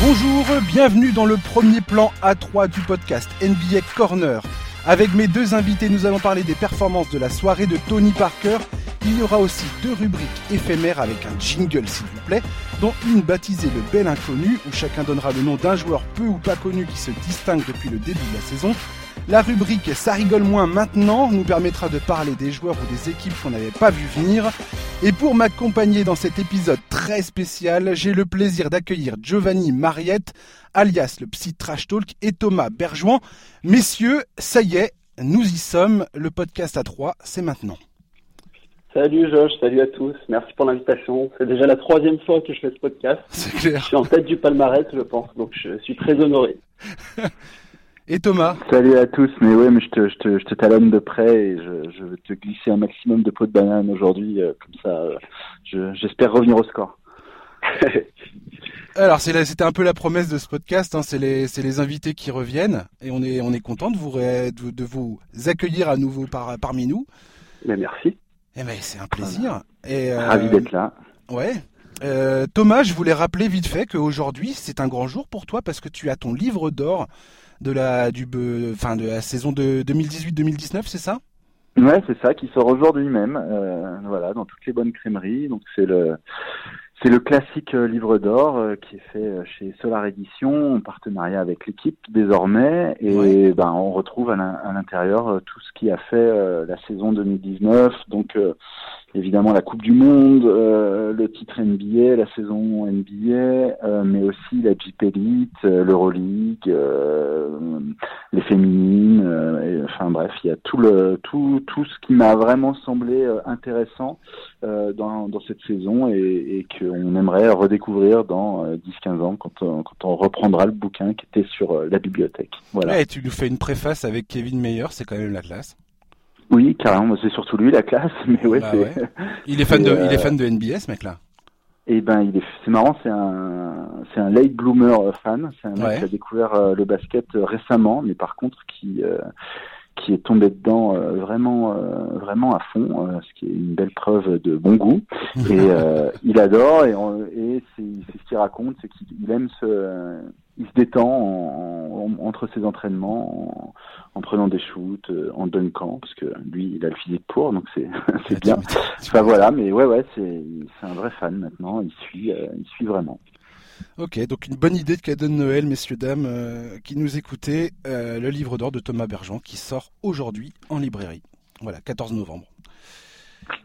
Bonjour, bienvenue dans le premier plan A3 du podcast NBA Corner. Avec mes deux invités, nous allons parler des performances de la soirée de Tony Parker. Il y aura aussi deux rubriques éphémères avec un jingle s'il vous plaît, dont une baptisée le bel inconnu, où chacun donnera le nom d'un joueur peu ou pas connu qui se distingue depuis le début de la saison. La rubrique Ça rigole moins maintenant nous permettra de parler des joueurs ou des équipes qu'on n'avait pas vu venir. Et pour m'accompagner dans cet épisode très spécial, j'ai le plaisir d'accueillir Giovanni Mariette, alias le Psy Trash Talk, et Thomas Berjouan. Messieurs, ça y est, nous y sommes. Le podcast à 3, c'est maintenant. Salut Josh, salut à tous. Merci pour l'invitation. C'est déjà la troisième fois que je fais ce podcast. C'est clair. Je suis en tête du palmarès, je pense, donc je suis très honoré. Et Thomas Salut à tous, mais ouais, mais je te, je te, je te talonne de près et je, je veux te glisser un maximum de peau de banane aujourd'hui, euh, comme ça, euh, je- j'espère revenir au score. Alors c'est la- c'était un peu la promesse de ce podcast, hein, c'est les, c'est les invités qui reviennent et on est, on est content de vous, ré- de, de vous accueillir à nouveau par, parmi nous. Mais merci. Eh ben, c'est un plaisir. Et, euh, Ravi d'être là. Ouais. Euh, Thomas, je voulais rappeler vite fait qu'aujourd'hui c'est un grand jour pour toi parce que tu as ton livre d'or de la, du, enfin, de la saison de 2018-2019, c'est ça? Ouais, c'est ça, qui sort aujourd'hui même, euh, voilà, dans toutes les bonnes crèmeries. Donc c'est le, c'est le classique euh, livre d'or euh, qui est fait chez Solar Edition en partenariat avec l'équipe désormais, et ben on retrouve à l'in- à l'intérieur tout ce qui a fait la saison 2019. Donc évidemment la Coupe du Monde, euh, le titre NBA, la saison NBA, euh, mais aussi la Jeep Elite, euh, l'Euroleague, euh, les féminines, euh, et, enfin bref, il y a tout le tout tout ce qui m'a vraiment semblé euh, intéressant dans dans cette saison et, et qu'on aimerait redécouvrir dans euh, 10-15 ans quand on, quand on reprendra le bouquin qui était sur la bibliothèque. Voilà. Et tu nous fais une préface avec Kevin Meyer, c'est quand même la classe. Oui, carrément, c'est surtout lui la classe, mais ouais, Bah ouais. Il est fan de, Et, il est euh, fan de NBA, ce mec-là. Et ben, il est, c'est marrant, c'est un, c'est un late bloomer euh, fan. C'est un mec Ouais. qui a découvert euh, le basket euh, récemment, mais par contre qui, euh, qui est tombé dedans euh, vraiment, euh, vraiment à fond, euh, ce qui est une belle preuve de bon goût. Et euh, il adore et, et c'est, ce qu'il raconte, c'est qu'il il aime se, il se détend en- en- entre ses entraînements, en, en prenant des shoots, euh, en dunkant, parce que lui, il a le physique pour, donc c'est, c'est bien. Enfin voilà, mais ouais, ouais, c'est, c'est un vrai fan maintenant. Il suit, euh, il suit vraiment. Ok, donc une bonne idée de cadeau de Noël, messieurs, dames, euh, qui nous écoutez, euh, le livre d'or de Thomas Bergeon qui sort aujourd'hui en librairie. Voilà, 14 novembre.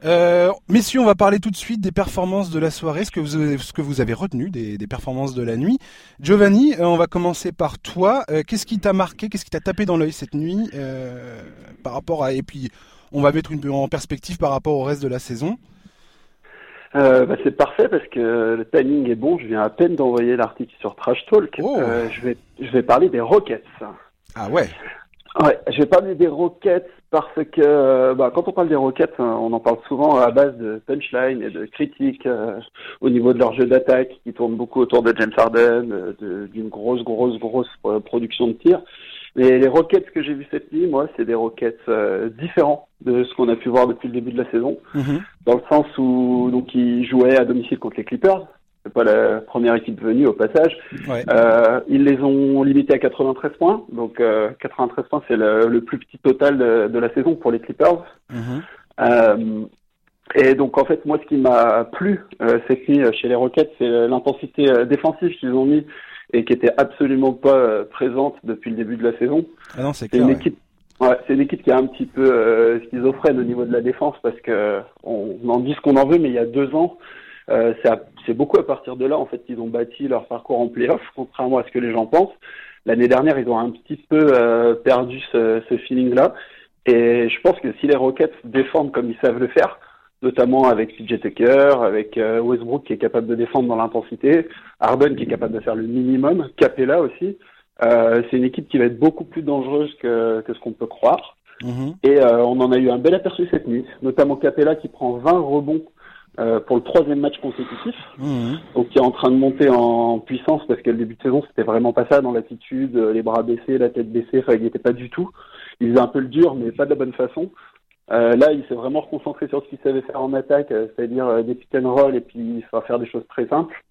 Euh, messieurs, on va parler tout de suite des performances de la soirée, ce que vous avez, ce que vous avez retenu des, des performances de la nuit. Giovanni, euh, on va commencer par toi. Euh, qu'est-ce qui t'a marqué, qu'est-ce qui t'a tapé dans l'œil cette nuit euh, par rapport à et puis on va mettre une en perspective par rapport au reste de la saison? Euh, bah, c'est parfait parce que le timing est bon. Je viens à peine d'envoyer l'article sur Trash Talk. Oh. Je vais, je vais parler des Rockets. Ah ouais. Ouais, je vais parler des Rockets parce que bah, quand on parle des Rockets, hein, on en parle souvent à base de punchline et de critiques euh, au niveau de leur jeu d'attaque qui tourne beaucoup autour de James Harden, euh, d'une grosse, grosse, grosse euh, production de tirs. Mais les Rockets que j'ai vus cette nuit, moi, c'est des Rockets euh, différents de ce qu'on a pu voir depuis le début de la saison, Mhm. dans le sens où donc ils jouaient à domicile contre les Clippers. C'est pas la première équipe venue au passage. Ouais. Euh, ils les ont limités à 93 points. Donc euh, 93 points, c'est le, le plus petit total de, de la saison pour les Clippers. Mhm. Euh, et donc en fait, moi, ce qui m'a plu euh, cette nuit euh, chez les Rockets, c'est euh, l'intensité euh, défensive qu'ils ont mis et qui était absolument pas euh, présente depuis le début de la saison. Ah non, c'est C'est clair. une ouais. équipe. Ouais, c'est une équipe qui est un petit peu euh, schizophrène au niveau de la défense parce que on en dit ce qu'on en veut, mais il y a deux ans, euh, c'est beaucoup à partir de là en fait qu'ils ont bâti leur parcours en playoff, contrairement à ce que les gens pensent. L'année dernière, ils ont un petit peu euh, perdu ce, ce feeling-là, et je pense que si les Rockets défendent comme ils savent le faire, notamment avec PJ Tucker, avec euh, Westbrook qui est capable de défendre dans l'intensité, Harden qui est capable de faire le minimum, Capella aussi. C'est une équipe qui va être beaucoup plus dangereuse que, que ce qu'on peut croire. Mhm. Et euh, on en a eu un bel aperçu cette nuit, notamment Capella qui prend 20 rebonds euh, pour le troisième match consécutif, Mhm. donc qui est en train de monter en puissance parce que le début de saison c'était vraiment pas ça dans l'attitude, euh, les bras baissés, la tête baissée, enfin il n'y était pas du tout. Il faisait un peu le dur mais pas de la bonne façon. Euh, là il s'est vraiment reconcentré sur ce qu'il savait faire en attaque, euh, c'est-à-dire des pick and roll et puis il va faire des choses très simples.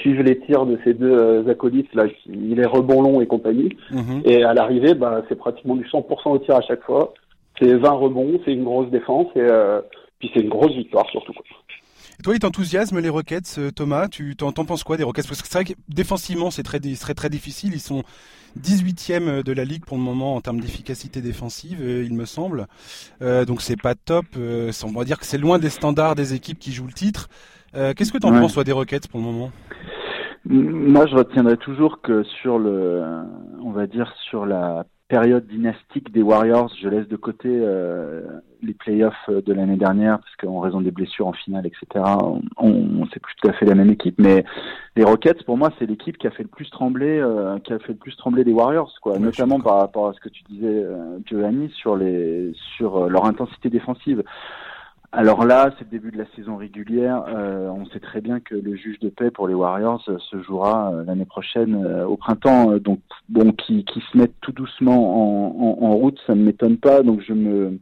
suivent les tirs de ces deux acolytes là, les rebonds longs et compagnie. Mhm. Et à l'arrivée, bah, c'est pratiquement du 100% au tir à chaque fois. C'est 20 rebonds, c'est une grosse défense et puis c'est une grosse victoire surtout. Quoi. toi, il t'enthousiasme les Rockets, Thomas? Tu t'en, penses quoi des Rockets? Parce que c'est vrai que défensivement, c'est très, très, très difficile. Ils sont 18e de la ligue pour le moment en termes d'efficacité défensive, euh, il me semble. Euh, donc c'est pas top. Euh, on va dire que c'est loin des standards des équipes qui jouent le titre. Qu'est-ce que tu en penses, toi, des Rockets pour le moment? Moi, je retiendrai toujours que sur le, on va dire sur la période dynastique des Warriors, je laisse de côté euh, les playoffs de l'année dernière parce qu'en raison des blessures en finale, etc. On, on c'est plus tout à fait la même équipe, mais les Rockets, pour moi, c'est l'équipe qui a fait le plus trembler, euh, qui a fait le plus trembler les Warriors, quoi. Notamment par rapport à ce que tu disais, euh, Giovanni, sur les sur euh, leur intensité défensive. Alors là, c'est le début de la saison régulière. Euh, on sait très bien que le juge de paix pour les Warriors euh, se jouera euh, l'année prochaine au printemps. Donc, bon, qui, qui se mettent tout doucement en, en, route, ça ne m'étonne pas. Donc, je me,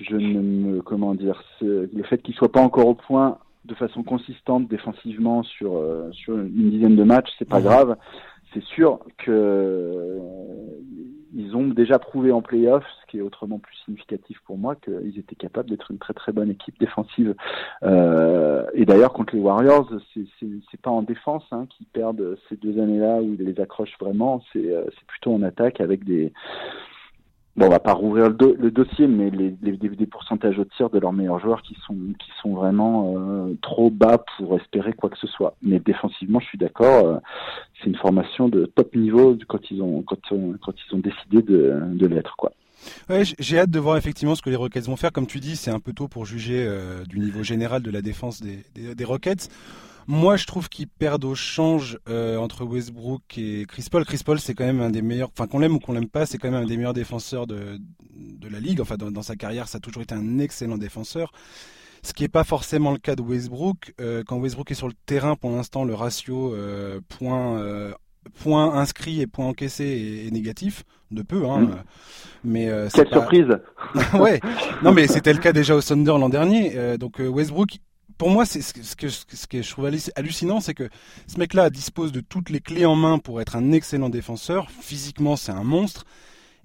je ne me, comment dire, le fait qu'ils soient pas encore au point de façon consistante défensivement sur sur une dizaine de matchs, c'est pas grave. C'est sûr que ils ont déjà prouvé en playoff, ce qui est autrement plus significatif pour moi, qu'ils étaient capables d'être une très très bonne équipe défensive. Euh, et d'ailleurs, contre les Warriors, c'est pas en défense hein, qu'ils perdent ces deux années-là où ils les accrochent vraiment, c'est euh, plutôt en attaque avec des bon, on va pas rouvrir le, dossier, mais les, pourcentages au tir de leurs meilleurs joueurs qui sont vraiment euh, trop bas pour espérer quoi que ce soit. Mais défensivement, je suis d'accord, euh, c'est une formation de top niveau quand ils ont quand, euh, quand ils ont décidé de, l'être. Ouais, j'ai hâte de voir effectivement ce que les Rockets vont faire. Comme tu dis, c'est un peu tôt pour juger du niveau général de la défense des, des Rockets. Moi, je trouve qu'ils perdent au change euh, entre Westbrook et Chris Paul. Chris Paul, c'est quand même un des meilleurs, enfin qu'on l'aime ou qu'on l'aime pas, c'est quand même un des meilleurs défenseurs de, de la ligue. Enfin, dans, sa carrière, ça a toujours été un excellent défenseur. Ce qui n'est pas forcément le cas de Westbrook. Euh, quand Westbrook est sur le terrain, pour l'instant, le ratio euh, point point inscrit et point encaissé est, négatif de peu hein mm. mais quelle surprise ouais non mais c'était le cas déjà au Thunder l'an dernier donc Westbrook pour moi, ce que, ce je trouve hallucinant, c'est que ce mec-là dispose de toutes les clés en main pour être un excellent défenseur. Physiquement, c'est un monstre.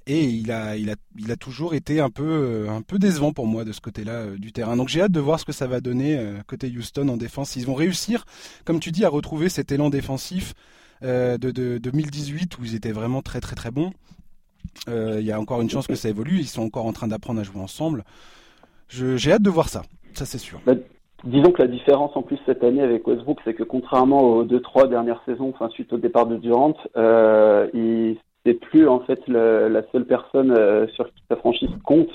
Et il a, toujours été un peu, euh, un peu décevant pour moi de ce côté-là euh, du terrain. Donc j'ai hâte de voir ce que ça va donner euh, côté Houston en défense. Ils vont réussir, comme tu dis, à retrouver cet élan défensif de, de 2018 où ils étaient vraiment très très très bons. Il y a encore une chance que ça évolue. Ils sont encore en train d'apprendre à jouer ensemble. J'ai hâte de voir ça. Ça c'est sûr. Disons que la différence en plus cette année avec Westbrook, c'est que contrairement aux deux trois dernières saisons, enfin suite au départ de Durant, euh, il c'est plus en fait la seule personne euh, sur qui sa franchise compte.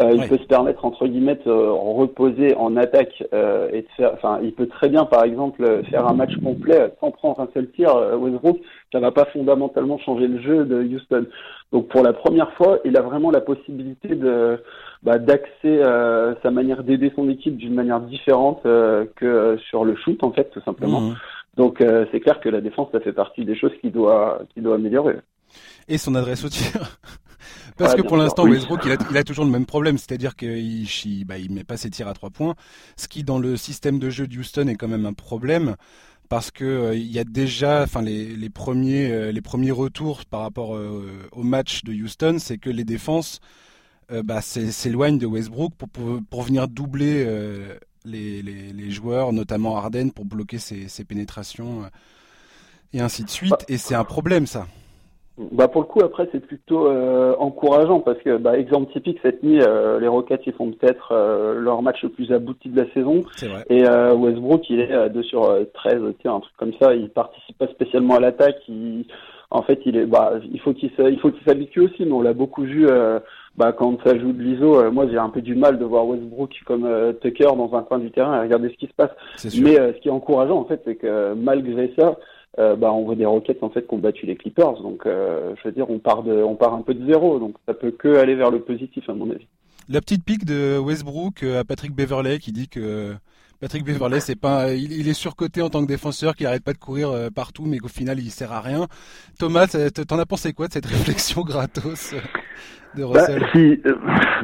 Euh, il peut se permettre entre guillemets de reposer en attaque euh, et de faire. Enfin, il peut très bien, par exemple, faire un match complet sans prendre un seul tir. Westbrook, ça va pas fondamentalement changer le jeu de Houston. Donc pour la première fois, il a vraiment la possibilité de bah, d'axer sa manière d'aider son équipe d'une manière différente que sur le shoot en fait, tout simplement. Mmh. Donc c'est clair que la défense, ça fait partie des choses qui doit qui doit améliorer et son adresse au tir. Parce que pour l'instant, Westbrook, il a, toujours le même problème, c'est-à-dire qu'il il, bah, il met pas ses tirs à trois points, ce qui dans le système de jeu de Houston est quand même un problème parce que euh, il y a déjà, enfin les, premiers euh, les premiers retours par rapport euh, au match de Houston, c'est que les défenses bah, s'éloignent de Westbrook pour, pour, venir doubler les, les, joueurs, notamment Harden, pour bloquer ses, ses pénétrations et ainsi de suite. Bah. Et c'est un problème ça. Bah pour le coup après c'est plutôt euh, encourageant parce que bah, exemple typique cette nuit euh, les Rockets ils font peut-être euh, leur match le plus abouti de la saison. Et Westbrook il est à 2 sur 13 tiens un truc comme ça. Il participe pas spécialement à l'attaque. Il en fait il est bah il faut qu'il il faut qu'il s'habitue aussi mais on l'a beaucoup vu bah quand ça joue de l'ISO moi j'ai un peu du mal de voir Westbrook comme Tucker dans un coin du terrain et regarder ce qui se passe. Mais ce qui est encourageant en fait c'est que malgré ça euh, bah, on voit des Rockets en fait qui ont battu les Clippers. Donc, euh, je veux dire, on part de, on part un peu de zéro. Donc, ça peut que aller vers le positif à mon avis. La petite pique de Westbrook euh, à Patrick Beverley qui dit que Patrick Beverley, c'est pas, il, est surcoté en tant que défenseur qui arrête pas de courir euh, partout, mais qu'au final il sert à rien. Thomas, t'en as pensé quoi de cette réflexion gratos de bah, Russell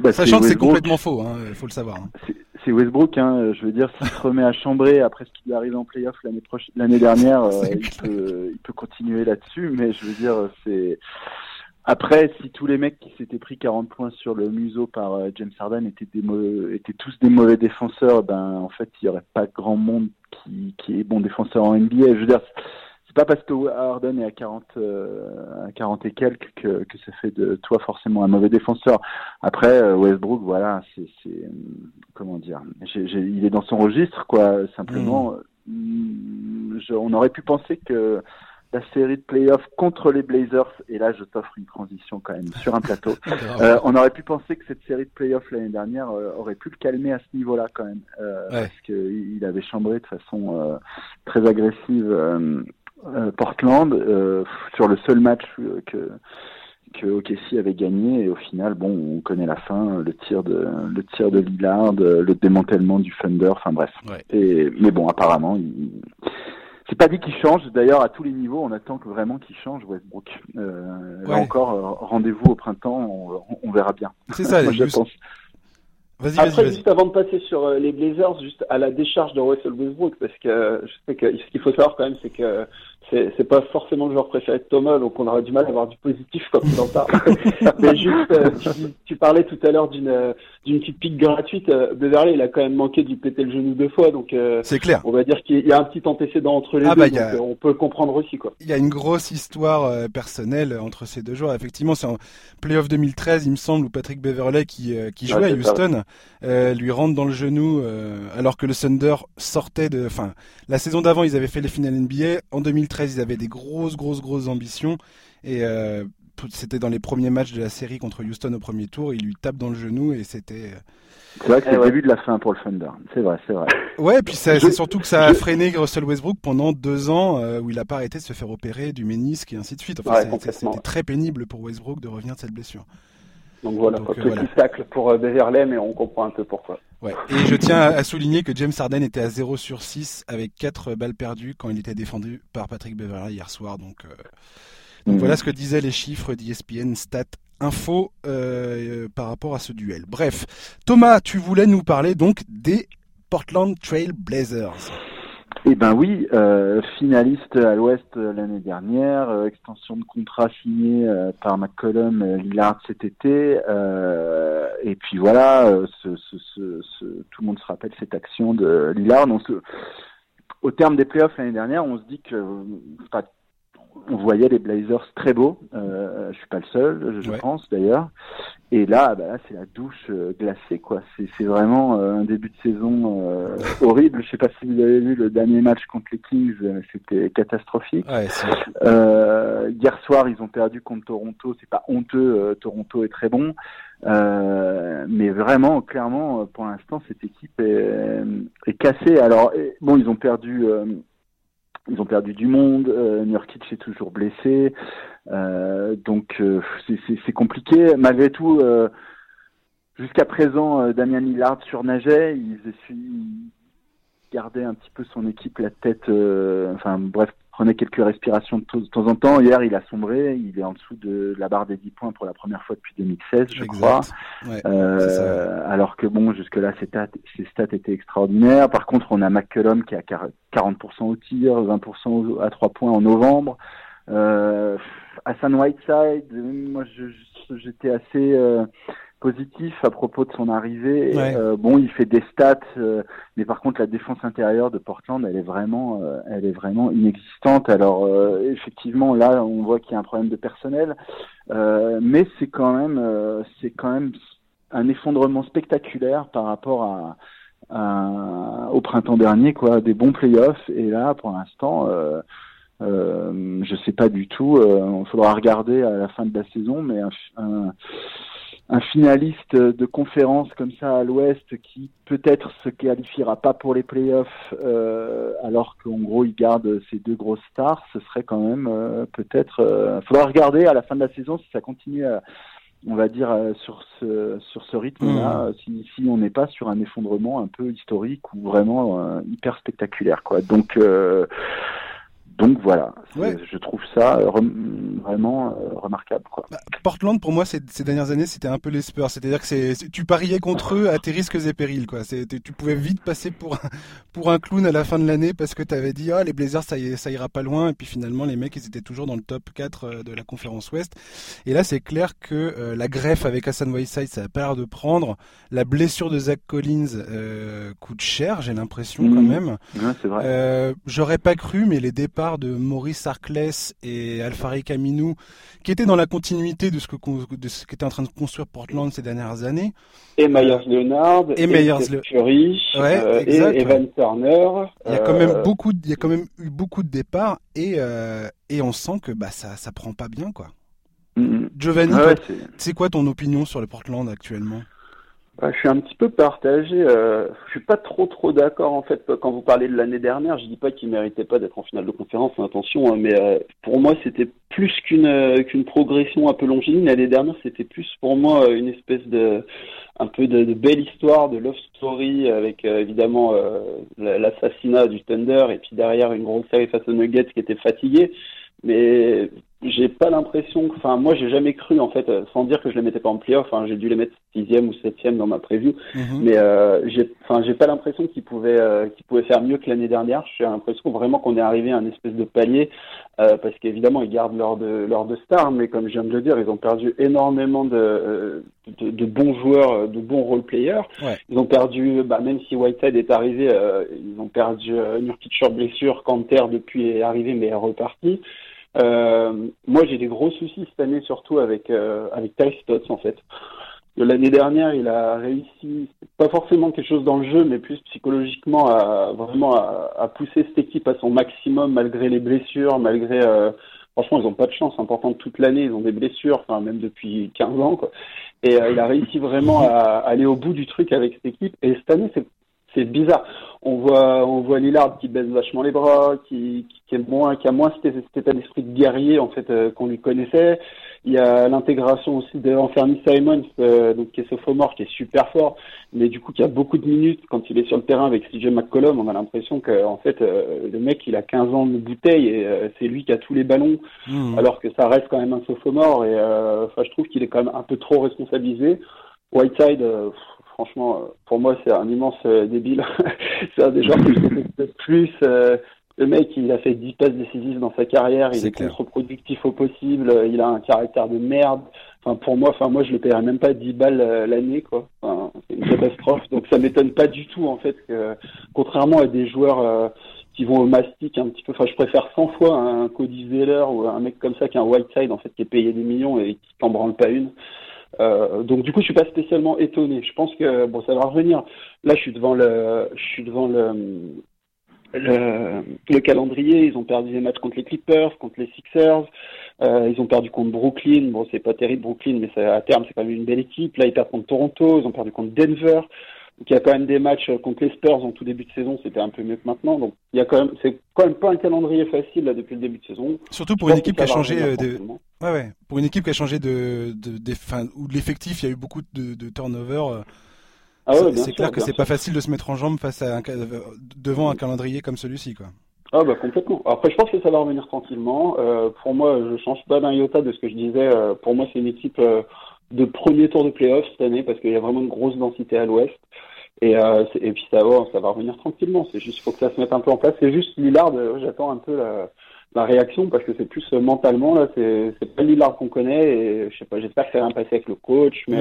bah, Sachant que c'est complètement faux, il hein, faut le savoir. Hein. C'est Westbrook, hein, je veux dire, s'il se remet à chambrer après ce qui lui arrive en playoff l'année l'année dernière, il, peut, il peut continuer là-dessus, mais je veux dire, c'est après, si tous les mecs qui s'étaient pris 40 points sur le museau par euh, James Harden étaient, des étaient tous des mauvais défenseurs, ben en fait, il y aurait pas grand monde qui, qui est bon défenseur en NBA. Je veux dire, c'est pas parce que Harden est à 40, euh, à 40 et quelques que, que ça fait de toi forcément un mauvais défenseur. Après, euh, Westbrook, voilà, c'est, comment dire, il est dans son registre, quoi. Simplement, mmh. on aurait pu penser que la série de playoffs contre les Blazers, et là je t'offre une transition quand même sur un plateau. euh, on aurait pu penser que cette série de playoffs l'année dernière euh, aurait pu le calmer à ce niveau-là quand même, euh, parce qu'il avait chambré de façon très agressive Portland sur le seul match que que OKC avait gagné. Et au final bon on connaît la fin le tir de le tir de Lillard le démantèlement du Thunder enfin bref. Et mais bon apparemment il, c'est pas dit qu'il change. D'ailleurs, à tous les niveaux, on attend que vraiment qu'il change Westbrook. Euh, Là encore, euh, rendez-vous au printemps, on, verra bien. C'est ça, Moi, je pense. Après, juste avant de passer sur euh, les Blazers, juste à la décharge de Russell Westbrook, parce que je sais que ce qu'il faut savoir quand même, c'est que c'est pas forcément le joueur préféré de Thomas, donc on aura du mal à avoir du positif comme tu en parles. Mais juste, euh, tu, parlais tout à l'heure d'une euh, d'une petite pique gratuite. Euh, Beverly, il a quand même manqué de lui péter le genou deux fois, donc c'est clair. On va dire qu'il y a un petit antécédent entre les ah, deux, bah, donc on peut le comprendre aussi quoi. Il y a une grosse histoire personnelle entre ces deux joueurs. Effectivement, c'est en playoff 2013, il me semble, où Patrick Beverley qui qui jouait à Houston lui rentre dans le genou alors que le Thunder sortait de, enfin, la saison d'avant, ils avaient fait les finales NBA. En 2013 ils avaient des grosses, grosses, grosses ambitions. Et euh, c'était dans les premiers matchs de la série contre Houston au premier tour. Il lui tape dans le genou et c'était. Euh, c'est vrai que c'est le début de la fin pour le Thunder. C'est vrai, c'est vrai. Ouais, et puis c'est surtout que ça a freiné Russell Westbrook pendant deux ans euh, où il n'a pas arrêté de se faire opérer du ménisque et ainsi de suite. Enfin, c'était très pénible pour Westbrook de revenir de cette blessure. Donc voilà, Donc, petit tacle pour Beverley, mais on comprend un peu pourquoi. Ouais. Et je tiens à souligner que James Harden était à 0 sur 6 avec 4 balles perdues quand il était défendu par Patrick Beverley hier soir. Donc, euh, donc voilà ce que disaient les chiffres d'ESPN Stat Info euh, par rapport à ce duel. Bref, Thomas, tu voulais nous parler donc des Portland Trail Blazers. Eh ben oui, euh, finaliste à l'Ouest euh, l'année dernière, euh, extension de contrat signée par McCollum Lillard cet été, et puis voilà, ce, ce, ce, tout le monde se rappelle cette action de Lillard. Donc, au terme des playoffs l'année dernière, on se dit que on voyait les Blazers très beaux. Euh, je suis pas le seul, je pense d'ailleurs. Et là, bah là c'est la douche euh, glacée, quoi. C'est vraiment euh, un début de saison euh, horrible. Je sais pas si vous avez vu le dernier match contre les Kings, c'était catastrophique. Ouais, hier soir, ils ont perdu contre Toronto. C'est pas honteux. Toronto est très bon, mais vraiment, clairement, pour l'instant, cette équipe est, est cassée. Alors, bon, ils ont perdu ils ont perdu du monde, euh, Nurkic est toujours blessé, euh, donc euh, c'est compliqué. Malgré tout, euh, jusqu'à présent, euh, Damien Lillard surnageait, il, il gardait un petit peu son équipe la tête, enfin bref, prenait quelques respirations de, temps en temps. Hier, il a sombré. Il est en dessous de la barre des 10 points pour la première fois depuis 2016, je crois. euh, alors que bon, jusque-là, ses stats, ses stats étaient extraordinaires. Par contre, on a McCullum qui a 40% au tir, 20% à 3 points en novembre. Euh, Hassan Whiteside, moi, j'étais assez... Euh, positif à propos de son arrivée. Euh, bon, il fait des stats, euh, mais par contre la défense intérieure de Portland, elle est vraiment, euh, elle est vraiment inexistante. Alors effectivement, là, on voit qu'il y a un problème de personnel, mais c'est quand même, c'est quand même un effondrement spectaculaire par rapport à, au printemps dernier, quoi, des bons playoffs. Et là, pour l'instant. Euh, je sais pas du tout. Il faudra regarder à la fin de la saison, mais un, un finaliste de conférence comme ça à l'Ouest qui peut-être se qualifiera pas pour les playoffs euh, alors qu'en gros il garde ses deux grosses stars, ce serait quand même euh, peut-être. Euh, faudra regarder à la fin de la saison si ça continue à, on va dire, sur ce, sur ce rythme-là, mmh. si, si, on n'est pas sur un effondrement un peu historique ou vraiment hyper spectaculaire. Quoi. Donc, donc voilà, je trouve ça euh, vraiment euh, remarquable. Quoi. Bah, Portland, pour moi, ces, ces dernières années, c'était un peu les Spurs. C'est-à-dire que c'est, tu pariais contre eux à tes risques et périls. Quoi. tu pouvais vite passer pour, pour un clown à la fin de l'année parce que tu avais dit ah, les Blazers, ça, ça ira pas loin. Et puis finalement, les mecs, ils étaient toujours dans le top 4 euh, de la conférence Ouest. Et là, c'est clair que la greffe avec Hassan Whiteside, ça a pas l'air de prendre. La blessure de Zach Collins coûte cher, j'ai l'impression quand mmh. même. Ouais, c'est vrai. j'aurais pas cru, mais les départs de Maurice Arclès et Alfari Caminou, qui étaient dans la continuité de ce que de ce qu'était en train de construire Portland ces dernières années. Et Myers Leonard, et, Myers Fury, euh, et Evan Turner. Il y a quand même euh, beaucoup, il y a quand même eu beaucoup de départs et euh, et on sent que bah ça ça prend pas bien quoi. Mm-hmm. Giovanni, c'est quoi ton opinion sur le Portland actuellement? Je suis un petit peu partagé. Euh, je suis pas trop trop d'accord en fait quand vous parlez de l'année dernière. Je dis pas qu'il méritait pas d'être en finale de conférence, attention, hein, mais euh, pour moi c'était plus qu'une euh, qu'une progression un peu longiligne. L'année dernière c'était plus pour moi une espèce de un peu de, de belle histoire, de love story avec euh, évidemment l'assassinat du Thunder et puis derrière une grosse série face aux Nuggets qui était fatigué. Mais j'ai pas l'impression, enfin moi j'ai jamais cru en fait, sans dire que je les mettais pas en playoff, hein, j'ai dû les mettre sixième ou septième dans ma preview, mhm. mais euh, j'ai, enfin j'ai pas l'impression qu'ils pouvaient, euh, qu'ils pouvaient faire mieux que l'année dernière. J'ai l'impression vraiment qu'on est arrivé à un espèce de palier, euh, parce qu'évidemment ils gardent leur de leur de stars, mais comme je viens de le dire, ils ont perdu énormément de euh, de, de bons joueurs, de bons role players. Ils ont perdu, bah, même si Whiteside est arrivé, euh, ils ont perdu Nurkic sur blessure, Canter depuis est arrivé mais est reparti. Euh, moi, j'ai des gros soucis cette année, surtout avec euh, avec Ty Stotts en fait. L'année dernière, il a réussi, pas forcément quelque chose dans le jeu, mais plus psychologiquement, à vraiment à, pousser cette équipe à son maximum malgré les blessures, malgré. Euh, franchement, ils n'ont pas de chance importante toute l'année. Ils ont des blessures, enfin même depuis 15 ans. Et il a réussi vraiment à, aller au bout du truc avec cette équipe. Et cette année, c'est c'est bizarre. On voit, on voit Lillard qui baisse vachement les bras, qui, qui, est moins, qui a moins cet, état d'esprit de guerrier en fait euh, qu'on lui connaissait. Il y a l'intégration aussi de Anthony Simons, euh, donc qui est sophomore, qui est super fort, mais du coup qui a beaucoup de minutes quand il est sur le terrain avec CJ McCollum. On a l'impression que en fait euh, le mec il a 15 ans de bouteille et c'est lui qui a tous les ballons, mmh. alors que ça reste quand même un sophomore. Et enfin je trouve qu'il est quand même un peu trop responsabilisé. Whiteside franchement, euh, pour moi, c'est un immense euh, débile. c'est un des joueurs que je plus. Euh, le mec, il a fait 10 passes décisives dans sa carrière, il est, contre-productif au possible, il a un caractère de merde. Enfin, pour moi, enfin, moi, je le paierais même pas 10 balles l'année, quoi. Enfin, c'est une catastrophe. Donc, ça m'étonne pas du tout, en fait, que, contrairement à des joueurs qui vont au mastic un petit peu, enfin, je préfère 100 fois un Cody Zeller ou un mec comme ça qui un Whiteside, en fait, qui est payé des millions et qui t'en branle pas une. Euh, donc du coup, je suis pas spécialement étonné. Je pense que bon, ça va revenir. Là, je suis devant le, je suis devant le, le, le calendrier. Ils ont perdu des matchs contre les Clippers, contre les Sixers. Euh, ils ont perdu contre Brooklyn. Bon, c'est pas terrible Brooklyn, mais à terme, c'est quand même une belle équipe. Là, ils perdent contre Toronto. Ils ont perdu contre Denver. Donc il y a quand même des matchs contre les Spurs en tout début de saison, c'était un peu mieux que maintenant. Donc il y a quand même, c'est quand même pas un calendrier facile là depuis le début de saison. Surtout pour une équipe qui a changé euh, de, ouais, ouais, pour une équipe qui a changé de, de, de fin, où de l'effectif, il y a eu beaucoup de, de turnover. Euh, ah ouais, c'est clair que c'est pas facile de se mettre en jambe face à un, devant un calendrier comme celui-ci, quoi. Ah bah complètement. Après, je pense que ça va revenir tranquillement. Euh, pour moi, je change pas d'un iota de ce que je disais. Euh, pour moi, c'est une équipe de premier tour de playoff cette année parce qu'il y a vraiment une grosse densité à l'ouest. Et, euh, et puis ça va, ça va revenir tranquillement. C'est juste, faut que ça se mette un peu en place. C'est juste Lillard. Euh, j'attends un peu la, la, réaction parce que c'est plus euh, mentalement là. C'est, pas Lillard qu'on connaît. Et je sais pas. J'espère que ça va passer avec le coach, mais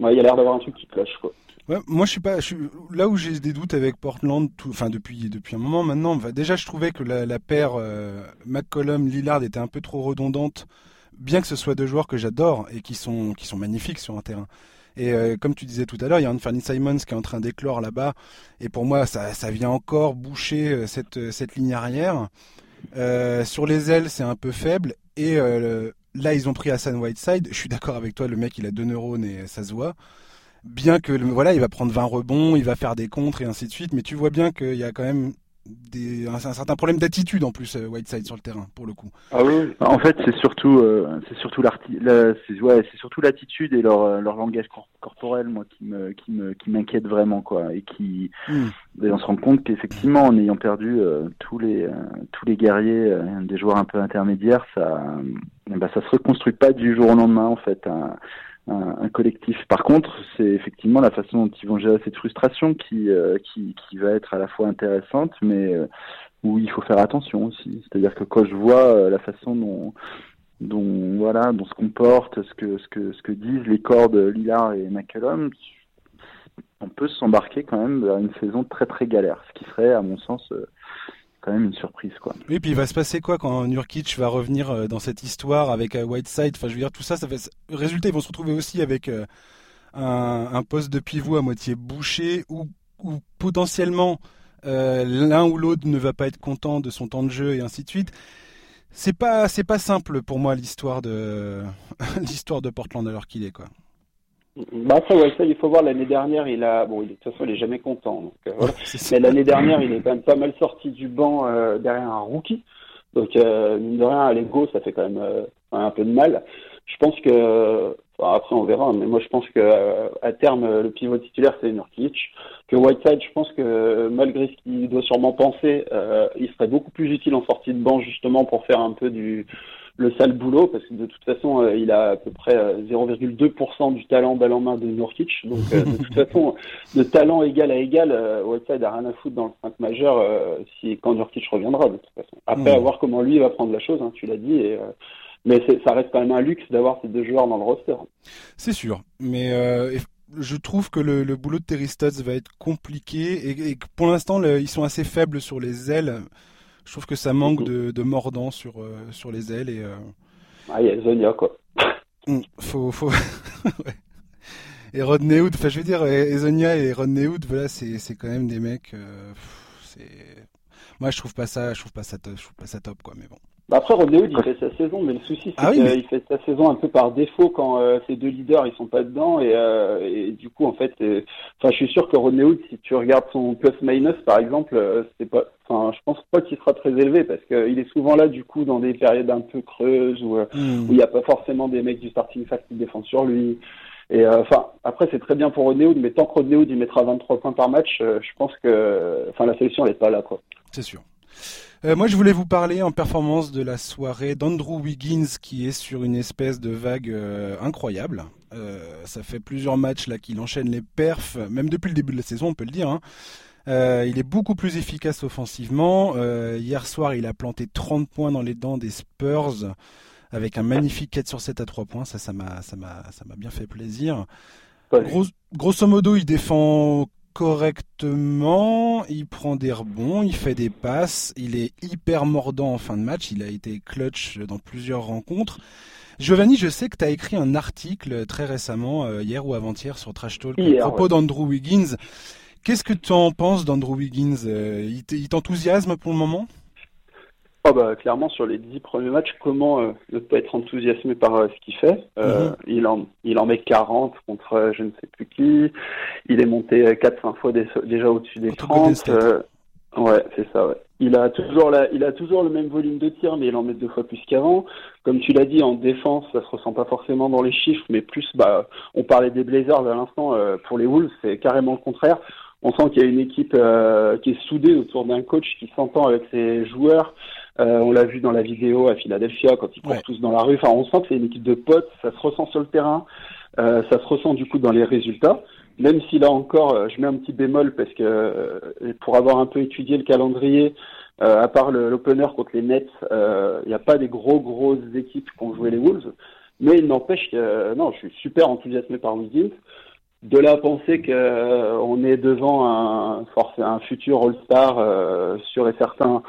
il y a l'air d'avoir un truc qui cloche quoi. Ouais, moi je suis pas, je suis, là où j'ai des doutes avec Portland, tout, enfin depuis depuis un moment maintenant. déjà je trouvais que la, la paire euh, McCollum Lillard était un peu trop redondante bien que ce soit deux joueurs que j'adore et qui sont, qui sont magnifiques sur un terrain. Et euh, comme tu disais tout à l'heure, il y a Anthony Simons qui est en train d'éclore là-bas. Et pour moi, ça, ça vient encore boucher euh, cette, euh, cette ligne arrière. Sur les ailes, c'est un peu faible. Et là, ils ont pris Hassan Whiteside. Je suis d'accord avec toi, le mec, il a deux neurones et ça se voit. Bien que, voilà, il va prendre 20 rebonds, il va faire des contres et ainsi de suite. Mais tu vois bien qu'il y a quand même des, un, certain problème d'attitude en plus, Whiteside sur le terrain, pour le coup. Ah oui. En fait, c'est surtout, c'est surtout c'est ouais, c'est surtout l'attitude et leur, leur langage corporel, moi, qui me, qui me, qui m'inquiète vraiment, quoi, et qui, hmm. on se rend compte qu'effectivement, en ayant perdu tous les, tous les guerriers, des joueurs un peu intermédiaires, ça, bah, ça se reconstruit pas du jour au lendemain, en fait. Un, collectif. Par contre, c'est effectivement la façon dont ils vont gérer cette frustration qui, euh, qui, va être à la fois intéressante, mais euh, où il faut faire attention aussi. C'est-à-dire que quand je vois euh, la façon dont, dont voilà, dont se comportent, ce que, ce que, ce que disent les corps de Lillard et McCallum, on peut s'embarquer quand même vers une saison très très galère, ce qui serait, à mon sens, quand même une surprise quoi. Oui, puis il va se passer quoi quand Nurkic va revenir euh, dans cette histoire avec euh, Whiteside? Enfin, je veux dire tout ça, ça fait. Résultat, ils vont se retrouver aussi avec euh, un, poste de pivot à moitié bouché ou, potentiellement l'un ou l'autre ne va pas être content de son temps de jeu et ainsi de suite. C'est pas c'est pas simple pour moi l'histoire de l'histoire de Portland alors qu'il est quoi. Bah ça, ouais, ça, il faut voir l'année dernière, il a, bon, de toute façon, il est jamais content. Donc, euh, Mais l'année dernière, il est quand même pas mal sorti du banc euh, derrière un rookie. Donc, euh, mine de rien, à l'ego, ça fait quand même un peu de mal. Je pense que, enfin, après, on verra, mais moi, je pense que à terme, le pivot titulaire, c'est Nurkic. Que Whiteside, je pense que malgré ce qu'il doit sûrement penser, il serait beaucoup plus utile en sortie de banc, justement, pour faire un peu du le sale boulot parce que de toute façon euh, il a à peu près 0,2% euh, du talent balle en main de Nurkic. Donc euh, de toute façon de talent égal à égal Whiteside a rien à foutre dans le 5 majeur si quand Nurkic reviendra de toute façon. Après à voir comment lui va prendre la chose hein, tu l'as dit et mais ça reste quand même un luxe d'avoir ces deux joueurs dans le roster. C'est sûr. Mais je trouve que le, boulot de Terry Stotts va être compliqué et, que pour l'instant ils sont assez faibles sur les ailes je trouve que ça manque de, de mordant sur, euh, sur les ailes. Et, euh, Ah, il y a Zonia, quoi. Hmm, faut, faut... Et Rodney Hood, enfin je veux dire, Ezonia et Rodney Hood, voilà, c'est quand même des mecs. Euh, c'est moi je trouve pas ça, je trouve pas ça, je trouve pas ça top quoi, mais bon. Bah après, Rodneywood, il fait sa saison, mais le souci, c'est ah qu'il fait sa saison un peu par défaut quand euh, ces deux leaders, ils sont pas dedans. Et, euh, et du coup, en fait, euh, enfin, je suis sûr que Rodneywood, si tu regardes son plus-minus, par exemple, c'est pas, enfin, je pense pas qu'il sera très élevé parce qu'il est souvent là, du coup, dans des périodes un peu creuses où hmm. où il n'y a pas forcément des mecs du starting five qui défendent sur lui. Et enfin, après, c'est très bien pour Rodneywood, mais tant que Rodneywood, il mettra 23 points par match, je pense que, enfin, la sélection, elle est pas là, quoi. C'est sûr. Euh, moi, je voulais vous parler en performance de la soirée d'Andrew Wiggins qui est sur une espèce de vague euh, incroyable. Euh, ça fait plusieurs matchs là qu'il enchaîne les perfs, même depuis le début de la saison, on peut le dire. Hein. il est beaucoup plus efficace offensivement. hier soir, il a planté 30 points dans les dents des Spurs avec un magnifique 4 sur 7 à 3 points. Ça, ça m'a, ça m'a, ça m'a bien fait plaisir. grosso modo, il défend correctement, il prend des rebonds, il fait des passes, il est hyper mordant en fin de match, il a été clutch dans plusieurs rencontres. Giovanni, je sais que tu as écrit un article très récemment, euh, hier ou avant-hier, sur Trash Talk, à propos d'Andrew Wiggins. Qu'est-ce que tu en penses d'Andrew Wiggins euh, Il t'enthousiasme pour le moment? Oh bah, clairement, sur les dix premiers matchs, comment euh, ne pas être enthousiasmé par euh, ce qu'il fait? Euh, mhm. il, en, il en met 40 contre je ne sais plus qui. Il est monté 4-5 fois déjà au-dessus des 30. ouais, c'est ça, ouais. Il a, toujours la, il a toujours le même volume de tir, mais il en met deux fois plus qu'avant. Comme tu l'as dit, en défense, ça se ressent pas forcément dans les chiffres, mais plus, bah, on parlait des Blazers à l'instant, pour les Wolves, c'est carrément le contraire. On sent qu'il y a une équipe qui est soudée autour d'un coach qui s'entend avec ses joueurs, on l'a vu dans la vidéo à Philadelphia quand ils courent tous dans la rue. Enfin, on sent que c'est une équipe de potes. Ça se ressent sur le terrain. Euh, ça se ressent du coup dans les résultats. Même si là encore, euh, je mets un petit bémol parce que pour avoir un peu étudié le calendrier, à part l'opener contre les Nets, il n'y a pas des gros grosses équipes qui ont joué les Wolves. Mais il n'empêche que non, je suis super enthousiasmé par Wiggins. De là à penser qu'on est devant un, un futur All-Star sûr et certain,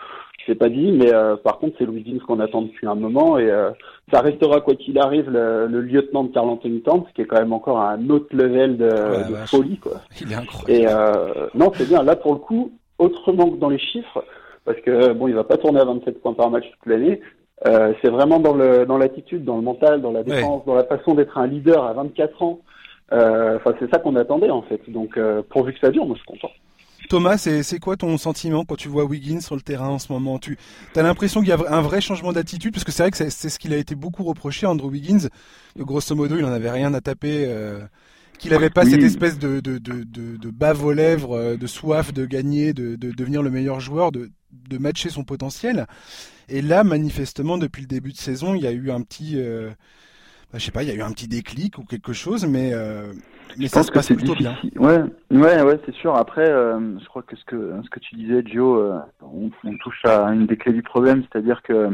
c'est pas dit, mais euh, par contre, c'est Louis qu'on attend depuis un moment et euh, ça restera quoi qu'il arrive le, lieutenant de Carl Anthony Towns, qui est quand même encore à un autre level de, folie, quoi. Il est incroyable. Et euh, non, c'est bien. Là, pour le coup, autrement que dans les chiffres, parce que bon, il va pas tourner à 27 points par match toute l'année. c'est vraiment dans le dans l'attitude, dans le mental, dans la défense, dans la façon d'être un leader à 24 ans. Enfin, c'est ça qu'on attendait en fait. Donc, pourvu que ça dure, moi, je suis content. Thomas, c'est quoi ton sentiment quand tu vois Wiggins sur le terrain en ce moment? Tu as l'impression qu'il y a un vrai changement d'attitude? Parce que c'est vrai que c'est ce qu'il a été beaucoup reproché Andrew Wiggins. grosso modo, il en avait rien à taper. Euh, qu'il n'avait pas cette espèce de, de, de, de, bave aux lèvres, euh, de soif de gagner, de, de devenir le meilleur joueur, de, de matcher son potentiel. Et là, manifestement, depuis le début de saison, il y a eu un petit, euh, bah, je sais pas, il y a eu un petit déclic ou quelque chose, mais, euh, mais ça se passe plutôt bien. Ouais, ouais, ouais, c'est sûr. Après, euh, je crois que ce que ce que tu disais, Joe, on, on, touche à une des clés du problème, c'est-à-dire que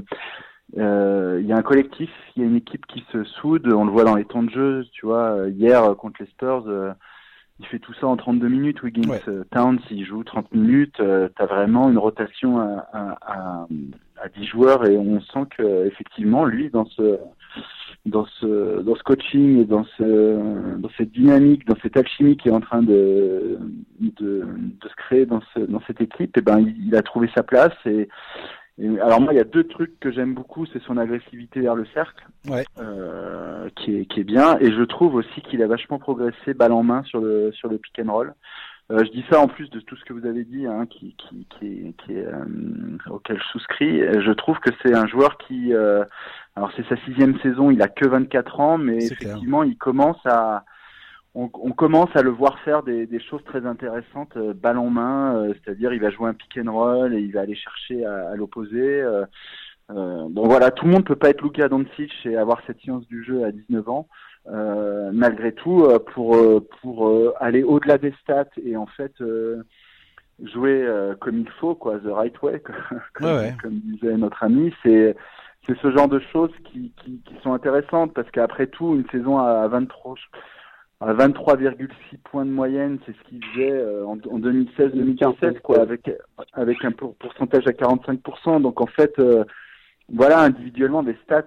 il y a un collectif, il y a une équipe qui se soude. On le voit dans les temps de jeu, tu vois. Hier contre les Spurs il fait tout ça en 32 minutes. Wiggins ouais. Euh, Towns, il joue 30 minutes. Euh, tu as vraiment une rotation à, à, à, 10 joueurs et on sent que effectivement, lui, dans ce dans ce dans ce coaching et dans ce dans cette dynamique, dans cette alchimie qui est en train de de, de se créer dans ce dans cette équipe, et eh ben il, il a trouvé sa place et alors moi, il y a deux trucs que j'aime beaucoup, c'est son agressivité vers le cercle, ouais. euh, qui, est, qui est bien, et je trouve aussi qu'il a vachement progressé balle en main sur le sur le pick and roll. Euh, je dis ça en plus de tout ce que vous avez dit, hein, qui, qui, qui, qui est, euh, auquel je souscris. Je trouve que c'est un joueur qui, euh, alors c'est sa sixième saison, il a que 24 ans, mais effectivement, il commence à on, on, commence à le voir faire des, des choses très intéressantes, euh, balle en main, euh, c'est-à-dire il va jouer un pick and roll et il va aller chercher à, à l'opposé. Euh, euh bon voilà, tout le monde peut pas être Luka Doncic et avoir cette science du jeu à 19 ans. Malgré tout, pour pour aller au-delà des stats et en fait jouer comme il faut, quoi, the right way, comme, ouais, comme disait notre ami, c'est c'est ce genre de choses qui, qui, qui sont intéressantes parce qu'après tout, une saison à 23 à 23,6 points de moyenne, c'est ce qu'il faisait euh, en, en 2016-2017, quoi, avec avec un pourcentage à 45%. Donc en fait, euh, voilà, individuellement des stats.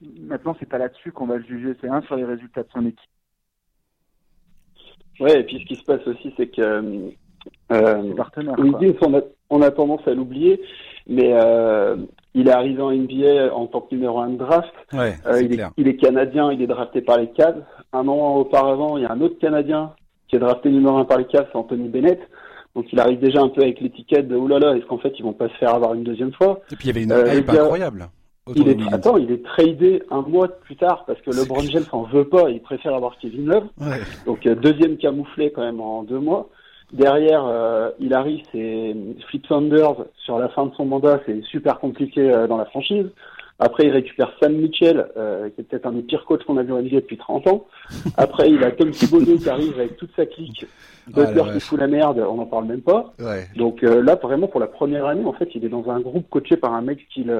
Maintenant, c'est pas là-dessus qu'on va le juger, c'est un sur les résultats de son équipe. Ouais, et puis ce qui se passe aussi, c'est que euh, on, a, on a tendance à l'oublier, mais euh, il est arrivé en NBA en tant que numéro 1 de draft. Ouais, euh, il, est, il, est, canadien, il est drafté par les Cavs. Un an auparavant, il y a un autre Canadien qui est drafté numéro 1 par les Cavs, c'est Anthony Bennett. Donc il arrive déjà un peu avec l'étiquette de oulala, est-ce qu'en fait ils vont pas se faire avoir une deuxième fois? Et puis il y avait une euh, hype incroyable. Il est, attends, il est tradé un mois plus tard parce que LeBron James en veut pas, il préfère avoir Kevin Love. Ouais. Donc euh, deuxième camouflé quand même en deux mois. Derrière, euh, il arrive, c'est Flip Saunders sur la fin de son mandat, c'est super compliqué euh, dans la franchise. Après, il récupère Sam Mitchell, euh, qui est peut-être un des pires coachs qu'on a vu en NBA depuis 30 ans. Après, il a Tom Thibodeau qui arrive avec toute sa clique. Butler ah, qui fout la merde, on n'en parle même pas. Ouais. Donc euh, là, vraiment, pour la première année, en fait, il est dans un groupe coaché par un mec qu'il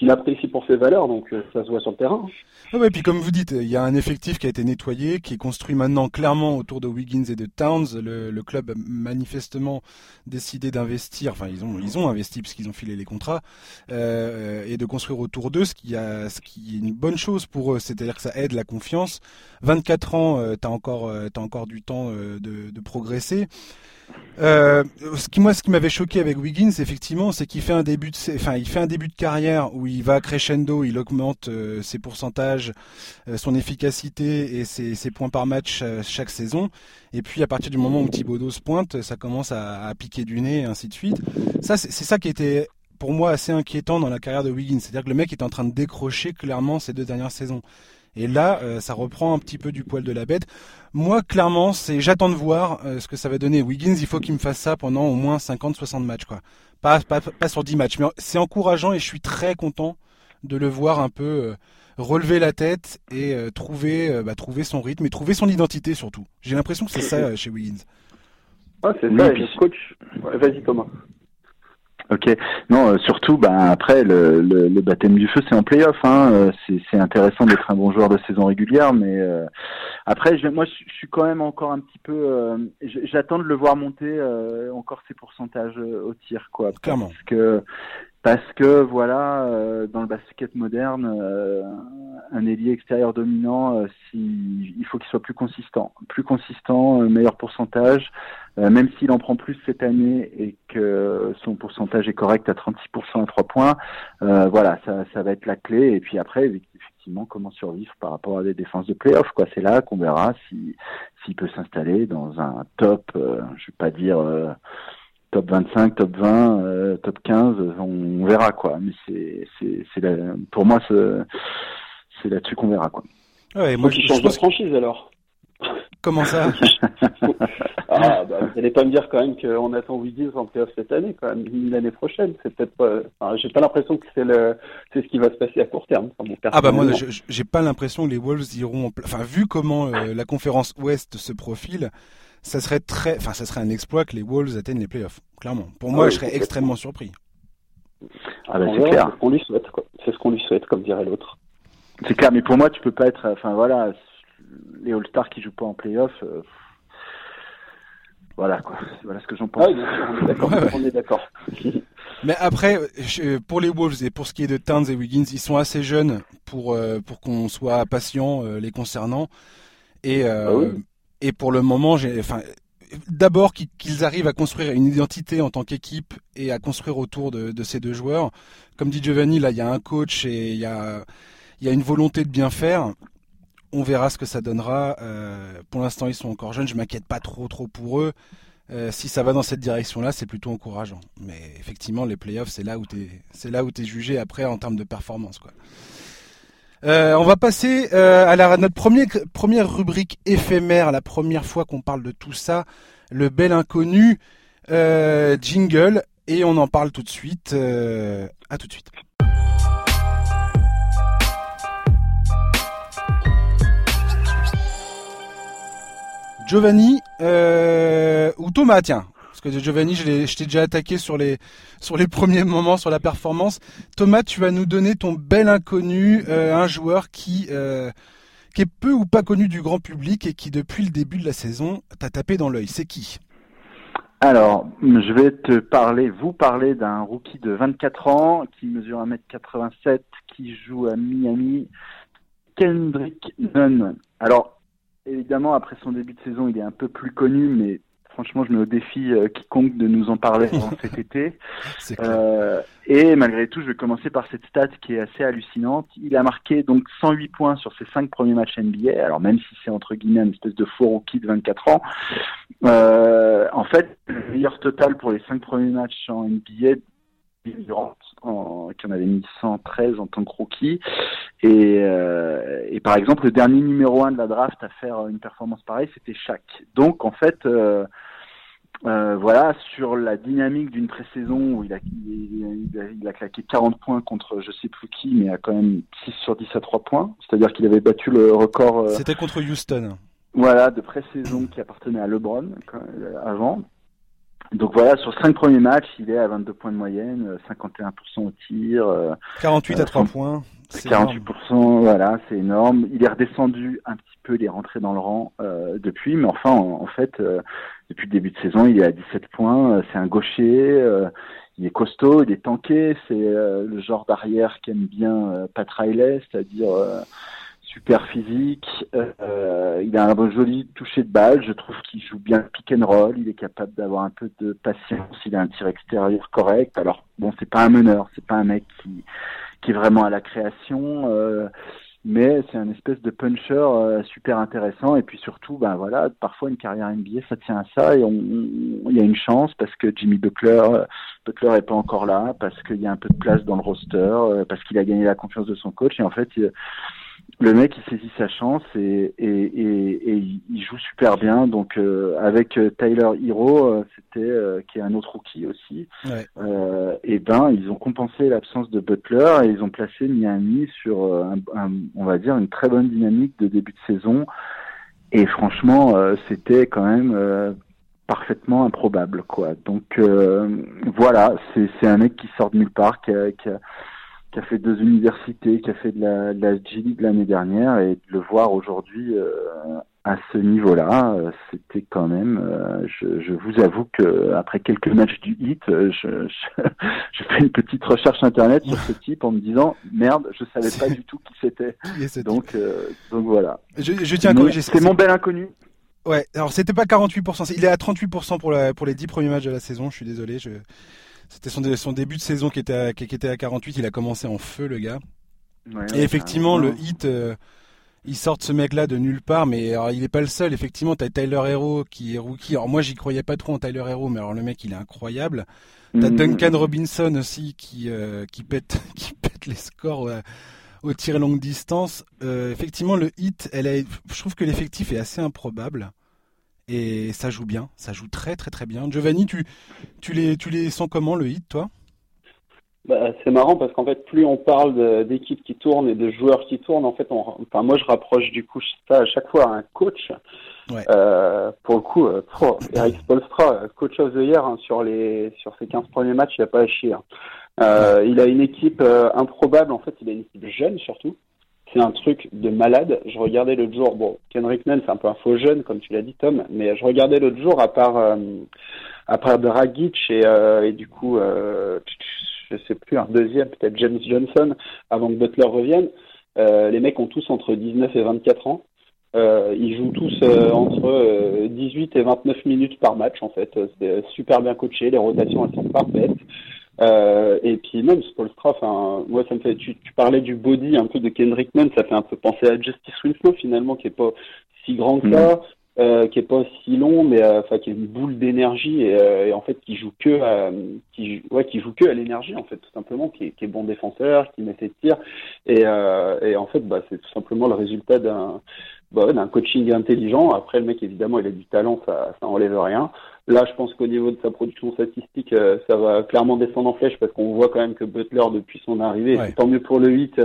qu'il apprécie pour ses valeurs, donc euh, ça se voit sur le terrain. Ouais, et puis comme vous dites, il y a un effectif qui a été nettoyé, qui est construit maintenant clairement autour de Wiggins et de Towns. Le, le club a manifestement décidé d'investir, enfin ils ont ils ont investi puisqu'ils ont filé les contrats euh, et de construire autour d'eux, ce qui ce qui est une bonne chose pour eux, c'est-à-dire que ça aide la confiance. 24 ans, euh, t'as encore euh, t'as encore du temps euh, de, de progresser. Euh, ce qui moi, ce qui m'avait choqué avec Wiggins, effectivement, c'est qu'il fait un début de, enfin, il fait un début de carrière où il va crescendo, il augmente euh, ses pourcentages, euh, son efficacité et ses, points par match chaque saison. Et puis à partir du moment où Thibodeau se pointe, ça commence à, à piquer du nez et ainsi de suite. Ça, c'est ça qui était pour moi assez inquiétant dans la carrière de Wiggins, c'est-à-dire que le mec est en train de décrocher clairement ces deux dernières saisons. Et là, euh, ça reprend un petit peu du poil de la bête. Moi, clairement, c'est j'attends de voir euh, ce que ça va donner. Wiggins, il faut qu'il me fasse ça pendant au moins 50-60 matchs, quoi. Pas, pas, pas sur 10 matchs. Mais c'est encourageant et je suis très content de le voir un peu euh, relever la tête et trouver, bah, trouver son rythme et trouver son identité surtout. J'ai l'impression que c'est ça chez Wiggins. Ah, c'est ça, le coach. Vas-y, Thomas. Ok. Non, euh, surtout, ben après le, le, le, baptême du feu, c'est en playoff. Hein. Euh, c'est intéressant d'être un bon joueur de saison régulière, mais euh, après, je, moi, je, suis quand même encore un petit peu. J'attends de le voir monter encore ses pourcentages au tir, quoi. Clairement. Parce que parce que voilà, dans le basket moderne, un ailier extérieur dominant, si, il faut qu'il soit plus consistant, plus consistant, meilleur pourcentage. Euh, même s'il en prend plus cette année et que son pourcentage est correct à 36% à 3 points, euh, voilà, ça, ça va être la clé. Et puis après, effectivement comment survivre par rapport à des défenses de playoff. Quoi, c'est là qu'on verra si s'il peut s'installer dans un top. Euh, je vais pas dire top 25, top 20, top 15. On, verra quoi. Mais c'est c'est c'est pour moi c'est là-dessus qu'on verra quoi. Ouais, moi, je, change de franchise alors. Comment ça? Ah, bah, Vous n'allez pas me dire quand même qu'on attend Wiggins en playoff cette année, quand même, l'année prochaine. C'est peut-être pas. Enfin, j'ai pas l'impression que c'est le, c'est ce qui va se passer à court terme. ah bah moi, j'ai pas l'impression que les Wolves iront. Enfin, vu comment euh, la conférence Ouest se profile, ça serait très, enfin, ça serait un exploit que les Wolves atteignent les playoffs. Clairement. Pour moi, ah je serais extrêmement surpris. Ah bah, c'est clair. On lui souhaite, C'est ce qu'on lui souhaite, comme dirait l'autre. C'est clair, mais pour moi, tu peux pas être. Enfin voilà, les All-Stars qui jouent pas en playoff. Euh, voilà quoi. Voilà ce que j'en pense. on est d'accord. Mais après, pour les Wolves et pour ce qui est de Towns et Wiggins, ils sont assez jeunes pour euh, pour qu'on soit patient euh, les concernant. Et ah et pour le moment, j'ai enfin d'abord qu'ils arrivent à construire une identité en tant qu'équipe et à construire autour de, de, ces deux joueurs. Comme dit Giovanni, là, il y a un coach et il y a il y a une volonté de bien faire. On verra ce que ça donnera. Euh, pour l'instant, ils sont encore jeunes. Je m'inquiète pas trop, trop pour eux. Euh, si ça va dans cette direction-là, c'est plutôt encourageant. Mais effectivement, les playoffs, c'est là où tu c'est là où es jugé après en termes de performance. Euh, on va passer à, notre première rubrique éphémère, la première fois qu'on parle de tout ça, le bel inconnu jingle, et on en parle tout de suite. à tout de suite. Giovanni euh, ou Thomas, tiens. Parce que Giovanni, je, t'ai déjà attaqué sur les, sur les premiers moments, sur la performance. Thomas, tu vas nous donner ton bel inconnu, euh, un joueur qui, euh, qui est peu ou pas connu du grand public et qui, depuis le début de la saison, t'a tapé dans l'œil. C'est qui? Alors, je vais te parler, vous parler d'un rookie de 24 ans qui mesure 1m87, qui joue à Miami, Kendrick Nunn. Alors, évidemment, après son début de saison, il est un peu plus connu, mais franchement, je mets au défi euh, quiconque de nous en parler avant cet été. Euh, et malgré tout, je vais commencer par cette stat qui est assez hallucinante. Il a marqué donc 108 points sur ses cinq premiers matchs NBA. Alors même si c'est entre guillemets une espèce de faux rookie de 24 ans, euh, en fait, le meilleur total pour les cinq premiers matchs en NBA Durant, qui en avait mis 113 en tant que rookie. Et, euh, et, par exemple, le dernier numéro 1 de la draft à faire une performance pareille, c'était Shaq. Donc, en fait, euh, euh, voilà, sur la dynamique d'une pré-saison où il a, il, a, claqué 40 points contre je sais plus qui, mais a quand même 6 sur 10 à 3 points. C'est-à-dire qu'il avait battu le record. C'était contre Houston. Voilà, de pré-saison qui appartenait à LeBron avant. Donc voilà, sur cinq premiers matchs, il est à 22 points de moyenne, 51% euh, au tir. 48 euh, à 3 euh, points. 48%, voilà, c'est énorme. Il est redescendu un petit peu, il est rentré dans le rang euh, depuis, mais enfin, en, fait, depuis le début de saison, il est à 17 points. c'est un gaucher, il est costaud, il est tanké. C'est le genre d'arrière qui aime bien Pat Riley, c'est-à-dire super physique. Euh, il a un joli toucher de balle. Je trouve qu'il joue bien pick and roll. Il est capable d'avoir un peu de patience. Il a un tir extérieur correct. Alors bon, c'est pas un meneur, c'est pas un mec qui qui est vraiment à la création. Euh, mais c'est un espèce de puncher euh, super intéressant et puis surtout ben voilà parfois une carrière NBA ça tient à ça et il y a une chance parce que Jimmy Butler Butler est pas encore là parce qu'il y a un peu de place dans le roster parce qu'il a gagné la confiance de son coach et en fait le mec il saisit sa chance et, et, et, et il joue super bien. Donc euh, avec euh, Tyler Hero, euh, c'était qui est un autre rookie aussi. et ben ils ont compensé l'absence de Butler et ils ont placé Miami sur un, on va dire une très bonne dynamique de début de saison. Et franchement, c'était quand même parfaitement improbable quoi. Donc voilà, c'est un mec qui sort de nulle part, qui a, qui a qui a fait deux universités, qui a fait de la, de la G League l'année dernière, et de le voir aujourd'hui euh, à ce niveau-là, euh, c'était quand même. Euh, je, je, vous avoue que après quelques matchs du hit, je, je, je, fais une petite recherche internet sur ce type en me disant merde, je savais pas du tout qui c'était. Donc, donc voilà. Je, tiens à corriger. C'est mon bel inconnu. Ouais, alors c'était pas 48%, il est à 38% pour, la, pour les 10 premiers matchs de la saison, je suis désolé. Je... C'était son, son début de saison qui était, à, qui était à 48. Il a commencé en feu, le gars. et effectivement, le hit, euh, ils sortent ce mec-là de nulle part, mais il est pas le seul. Effectivement, t'as Tyler Hero qui est rookie. Alors moi, j'y croyais pas trop en Tyler Hero, mais alors le mec, il est incroyable. T'as mm. Duncan Robinson aussi qui euh, qui pète qui pète les scores euh, au tir longue distance. effectivement, le hit, elle je trouve que l'effectif est assez improbable et ça joue bien, ça joue très très très bien. Giovanni, tu tu les tu les sens comment le hit, toi? Bah, c'est marrant parce qu'en fait, plus on parle d'équipes qui tournent et de joueurs qui tournent, en fait, on, enfin, moi, je rapproche du coup ça à chaque fois à un coach. Euh, pour le coup, euh, Eric Spolstra, coach of the year hein, sur les sur ses 15 premiers matchs, il a pas à chier. Hein. Euh, il a une équipe euh, improbable. En fait, il a une équipe jeune surtout. C'est un truc de malade. Je regardais l'autre jour. Bon, Kenrick Nunn, c'est un peu un faux jeune, comme tu l'as dit, Tom. Mais je regardais l'autre jour à part à part Dragic et, et du coup je sais plus, un deuxième, peut-être James Johnson, avant que Butler revienne. Euh, les mecs ont tous entre 19 et 24 ans. Euh, ils jouent tous euh, entre 18 et 29 minutes par match en fait. C'est super bien coaché, les rotations elles sont parfaites. Et puis même Spolstra, enfin moi ça me fait. Tu, parlais du body un peu de Kendrick Nunn, ça fait un peu penser à Justice Winslow finalement qui est pas si grand que ça. Mm. Euh, qui est pas si long, mais euh, enfin qui est une boule d'énergie et, euh, et, en fait qui joue que à, qui ouais qui joue que à l'énergie en fait tout simplement, qui est, qui est bon défenseur, qui met ses tirs et, et en fait bah c'est tout simplement le résultat d'un bah, d'un coaching intelligent. Après le mec évidemment il a du talent, ça ça enlève rien. Là, je pense qu'au niveau de sa production statistique, ça va clairement descendre en flèche parce qu'on voit quand même que Butler, depuis son arrivée, tant mieux pour le 8,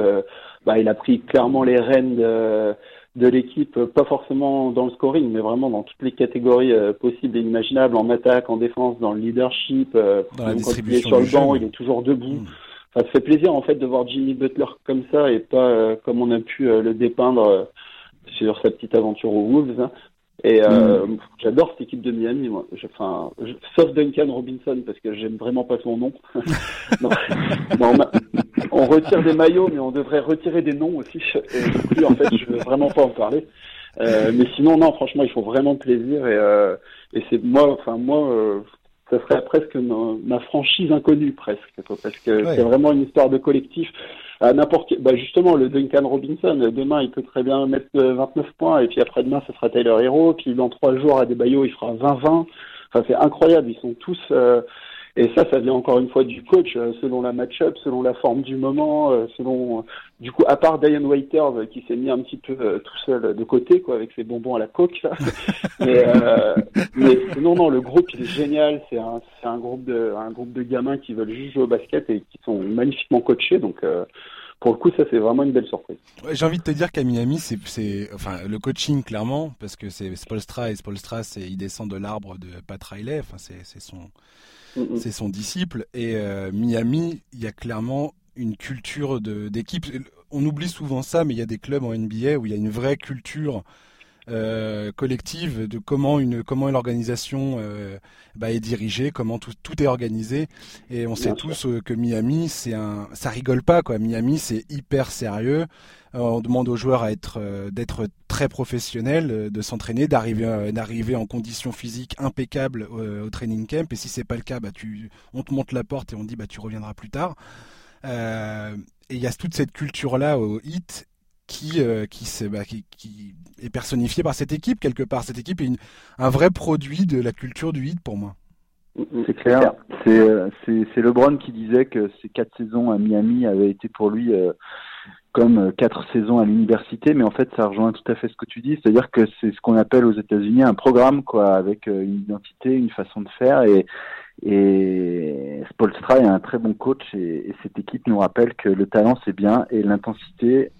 bah, il a pris clairement les rênes de, de l'équipe, pas forcément dans le scoring, mais vraiment dans toutes les catégories euh, possibles et imaginables, en attaque, en défense, dans le leadership. Euh, dans la il est sur le banc, il est toujours debout. Hmm. Ça fait plaisir en fait de voir Jimmy Butler comme ça et pas euh, comme on a pu le dépeindre sur sa petite aventure aux Wolves. Hein. Et euh, mm. j'adore cette équipe de Miami, moi. Enfin, sauf Duncan Robinson parce que j'aime vraiment pas son nom. on, retire des maillots, mais on devrait retirer des noms aussi. Et plus, en fait, je veux vraiment pas en parler. Euh, mais sinon, non, franchement, il faut vraiment plaisir. Et, euh, et c'est moi, enfin moi, euh, ça serait presque ma, franchise inconnue presque, parce que c'est vraiment une histoire de collectif. À n'importe bah justement le Duncan Robinson demain il peut très bien mettre 29 points et puis après demain ce sera Taylor Hero puis dans trois jours à des Bayo il fera 20-20 enfin c'est incroyable ils sont tous euh, et ça, ça vient encore une fois du coach, euh, selon la match-up, selon la forme du moment, euh, selon du coup, à part Diane Waiters qui s'est mis un petit peu tout seul de côté, quoi, avec ses bonbons à la coque. Là. mais, mais non, non, le groupe il est génial. C'est un, c'est un groupe de, un groupe de gamins qui veulent juste jouer au basket et qui sont magnifiquement coachés. Donc pour le coup, ça c'est vraiment une belle surprise. J'ai envie de te dire qu'à Miami, c'est, enfin, le coaching clairement, parce que c'est Spolstra et Spolstra, c'est, il descend de l'arbre de Pat Riley, enfin, c'est, son, c'est son disciple. Et euh, Miami, il y a clairement une culture d'équipe. On oublie souvent ça, mais il y a des clubs en NBA où il y a une vraie culture euh, collective de comment une comment l'organisation euh, bah, est dirigée, comment tout, tout est organisé. Et on sait tous euh, que Miami, c'est un, ça rigole pas quoi. Miami, c'est hyper sérieux. On demande aux joueurs à être d'être très professionnels, de s'entraîner, d'arriver d'arriver en conditions physiques impeccables au, training camp. Et si c'est pas le cas, bah tu, on te monte la porte et on dit bah tu reviendras plus tard. et il y a toute cette culture là au hit qui, euh, bah, qui, qui, est personnifié par cette équipe quelque part. Cette équipe est un vrai produit de la culture du hit pour moi. C'est clair. Euh, c'est LeBron qui disait que ces quatre saisons à Miami avaient été pour lui euh, comme quatre saisons à l'université, mais en fait ça rejoint tout à fait ce que tu dis, c'est-à-dire que c'est ce qu'on appelle aux États-Unis un programme quoi, avec une identité, une façon de faire et et Spolstra est un très bon coach et cette équipe nous rappelle que le talent c'est bien et l'intensité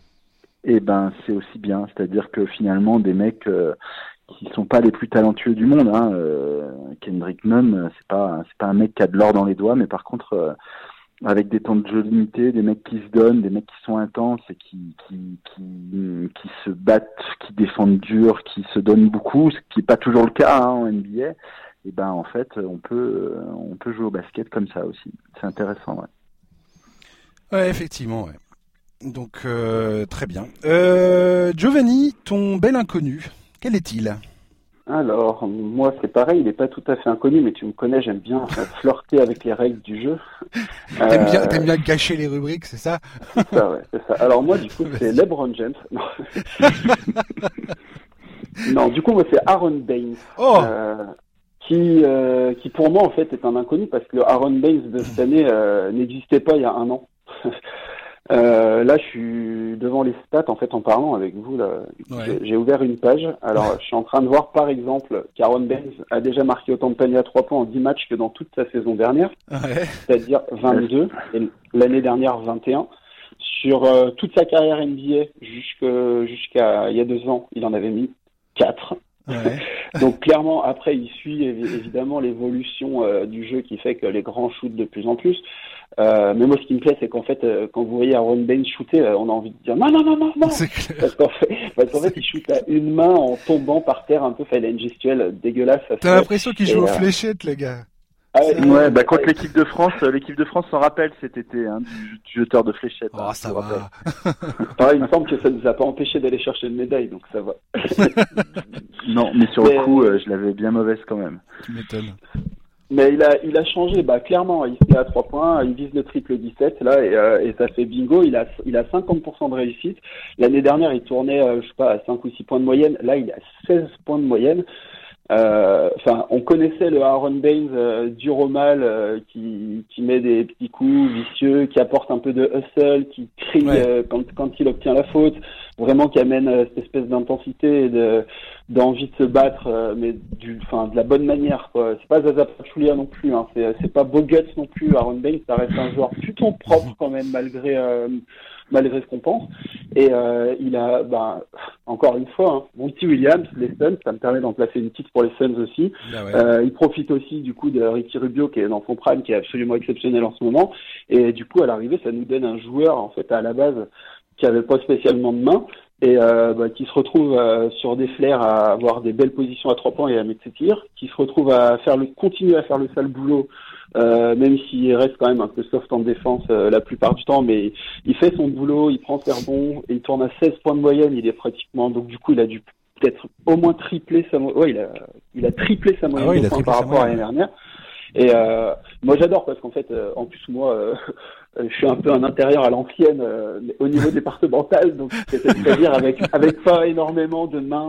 et ben c'est aussi bien. C'est-à-dire que finalement des mecs euh, qui sont pas les plus talentueux du monde, hein, euh, Kendrick Nunn, c'est pas pas un mec qui a de l'or dans les doigts, mais par contre euh, avec des temps de jeu limités, des mecs qui se donnent, des mecs qui sont intenses et qui qui qui, se battent, qui défendent dur, qui se donnent beaucoup, ce qui est pas toujours le cas hein, en NBA. Et ben en fait on peut on peut jouer au basket comme ça aussi. C'est intéressant. Ouais. ouais effectivement. Ouais. Donc euh, très bien. Euh, Giovanni, ton bel inconnu, quel est-il? Alors, moi, c'est pareil, il n'est pas tout à fait inconnu, mais tu me connais, j'aime bien flirter avec les règles du jeu. T'aimes bien, euh, bien gâcher les rubriques, c'est ça? C'est ça, ouais, c'est ça. Alors moi, du coup, c'est LeBron James. Non, du coup, moi, c'est Aaron Baines. Oh euh, qui, euh, qui pour moi en fait est un inconnu parce que le Aaron Baines de cette année n'existait pas il y a un an. Euh, là, je suis devant les stats en fait en parlant avec vous. Là, j'ai ouvert une page. Alors, je suis en train de voir par exemple qu'Aaron Baines a déjà marqué autant de paniers à trois points en 10 matchs que dans toute sa saison dernière, c'est-à-dire 22 et l'année dernière 21. Sur toute sa carrière NBA jusqu'à il y a deux ans, il en avait mis 4. Donc clairement, après, il suit évidemment l'évolution euh, du jeu qui fait que les grands shootent de plus en plus. Euh, mais moi, ce qui me plaît, c'est qu'en fait, euh, quand vous voyez Aaron Baines shooter, on a envie de dire non, non, non, non, non. Parce qu'en fait, fait, il shoot à une main en tombant par terre un peu. Fait, il a une gestuelle dégueulasse. T'as l'impression qu'il joue aux fléchettes, les gars. Ah ouais, bah contre l'équipe de France, euh, l'équipe de France s'en rappelle cet été, hein, du, jeteur de fléchettes. Oh, ça va. il me semble que ça nous a pas empêché d'aller chercher une médaille, donc ça va. non, mais sur le coup, euh, je l'avais bien mauvaise quand même. Tu m'étonnes. Mais il a, il a changé, bah clairement, il est à 3 points, il vise le triple 17 là et, euh, et ça fait bingo. Il a, il a 50% de réussite. L'année dernière, il tournait, je sais pas, à 5 ou 6 points de moyenne. Là, il a 16 points de moyenne. Euh, enfin, on connaissait le Aaron Baines euh, dur au mal, euh, qui, qui met des petits coups vicieux, qui apporte un peu de hustle, qui crie quand, quand il obtient la faute, vraiment qui amène cette espèce d'intensité et de d'envie de se battre, mais du, enfin, de la bonne manière. Quoi. C'est pas Zaza Pachulia non plus, hein. c'est, c'est pas Boguts non plus. Aaron Baines, ça reste un joueur plutôt propre quand même, malgré malgré ce qu'on pense. Et euh, il a, ben, encore une fois, hein, mon petit Williams, les Suns, ça me permet d'en placer une petite pour les Suns aussi. Ah euh, il profite aussi du coup de Ricky Rubio qui est dans son prime, qui est absolument exceptionnel en ce moment. Et du coup, à l'arrivée, ça nous donne un joueur en fait à la base qui avait pas spécialement de main et euh, bah, qui se retrouve euh, sur des flairs à avoir des belles positions à trois points et à mettre ses tirs, qui se retrouve à faire le continuer à faire le sale boulot euh, même s'il reste quand même un peu soft en défense euh, la plupart du temps, mais il fait son boulot, il prend ses rebonds, et il tourne à 16 points de moyenne, il est pratiquement, donc du coup il a dû peut-être au moins tripler sa ouais, il a, il a triplé sa ah moyenne par rapport à l'année dernière. Et euh, moi j'adore parce qu'en fait, euh, en plus moi, je suis un peu un intérieur à l'ancienne au niveau départemental, donc c'est-à-dire avec avec pas énormément de mains,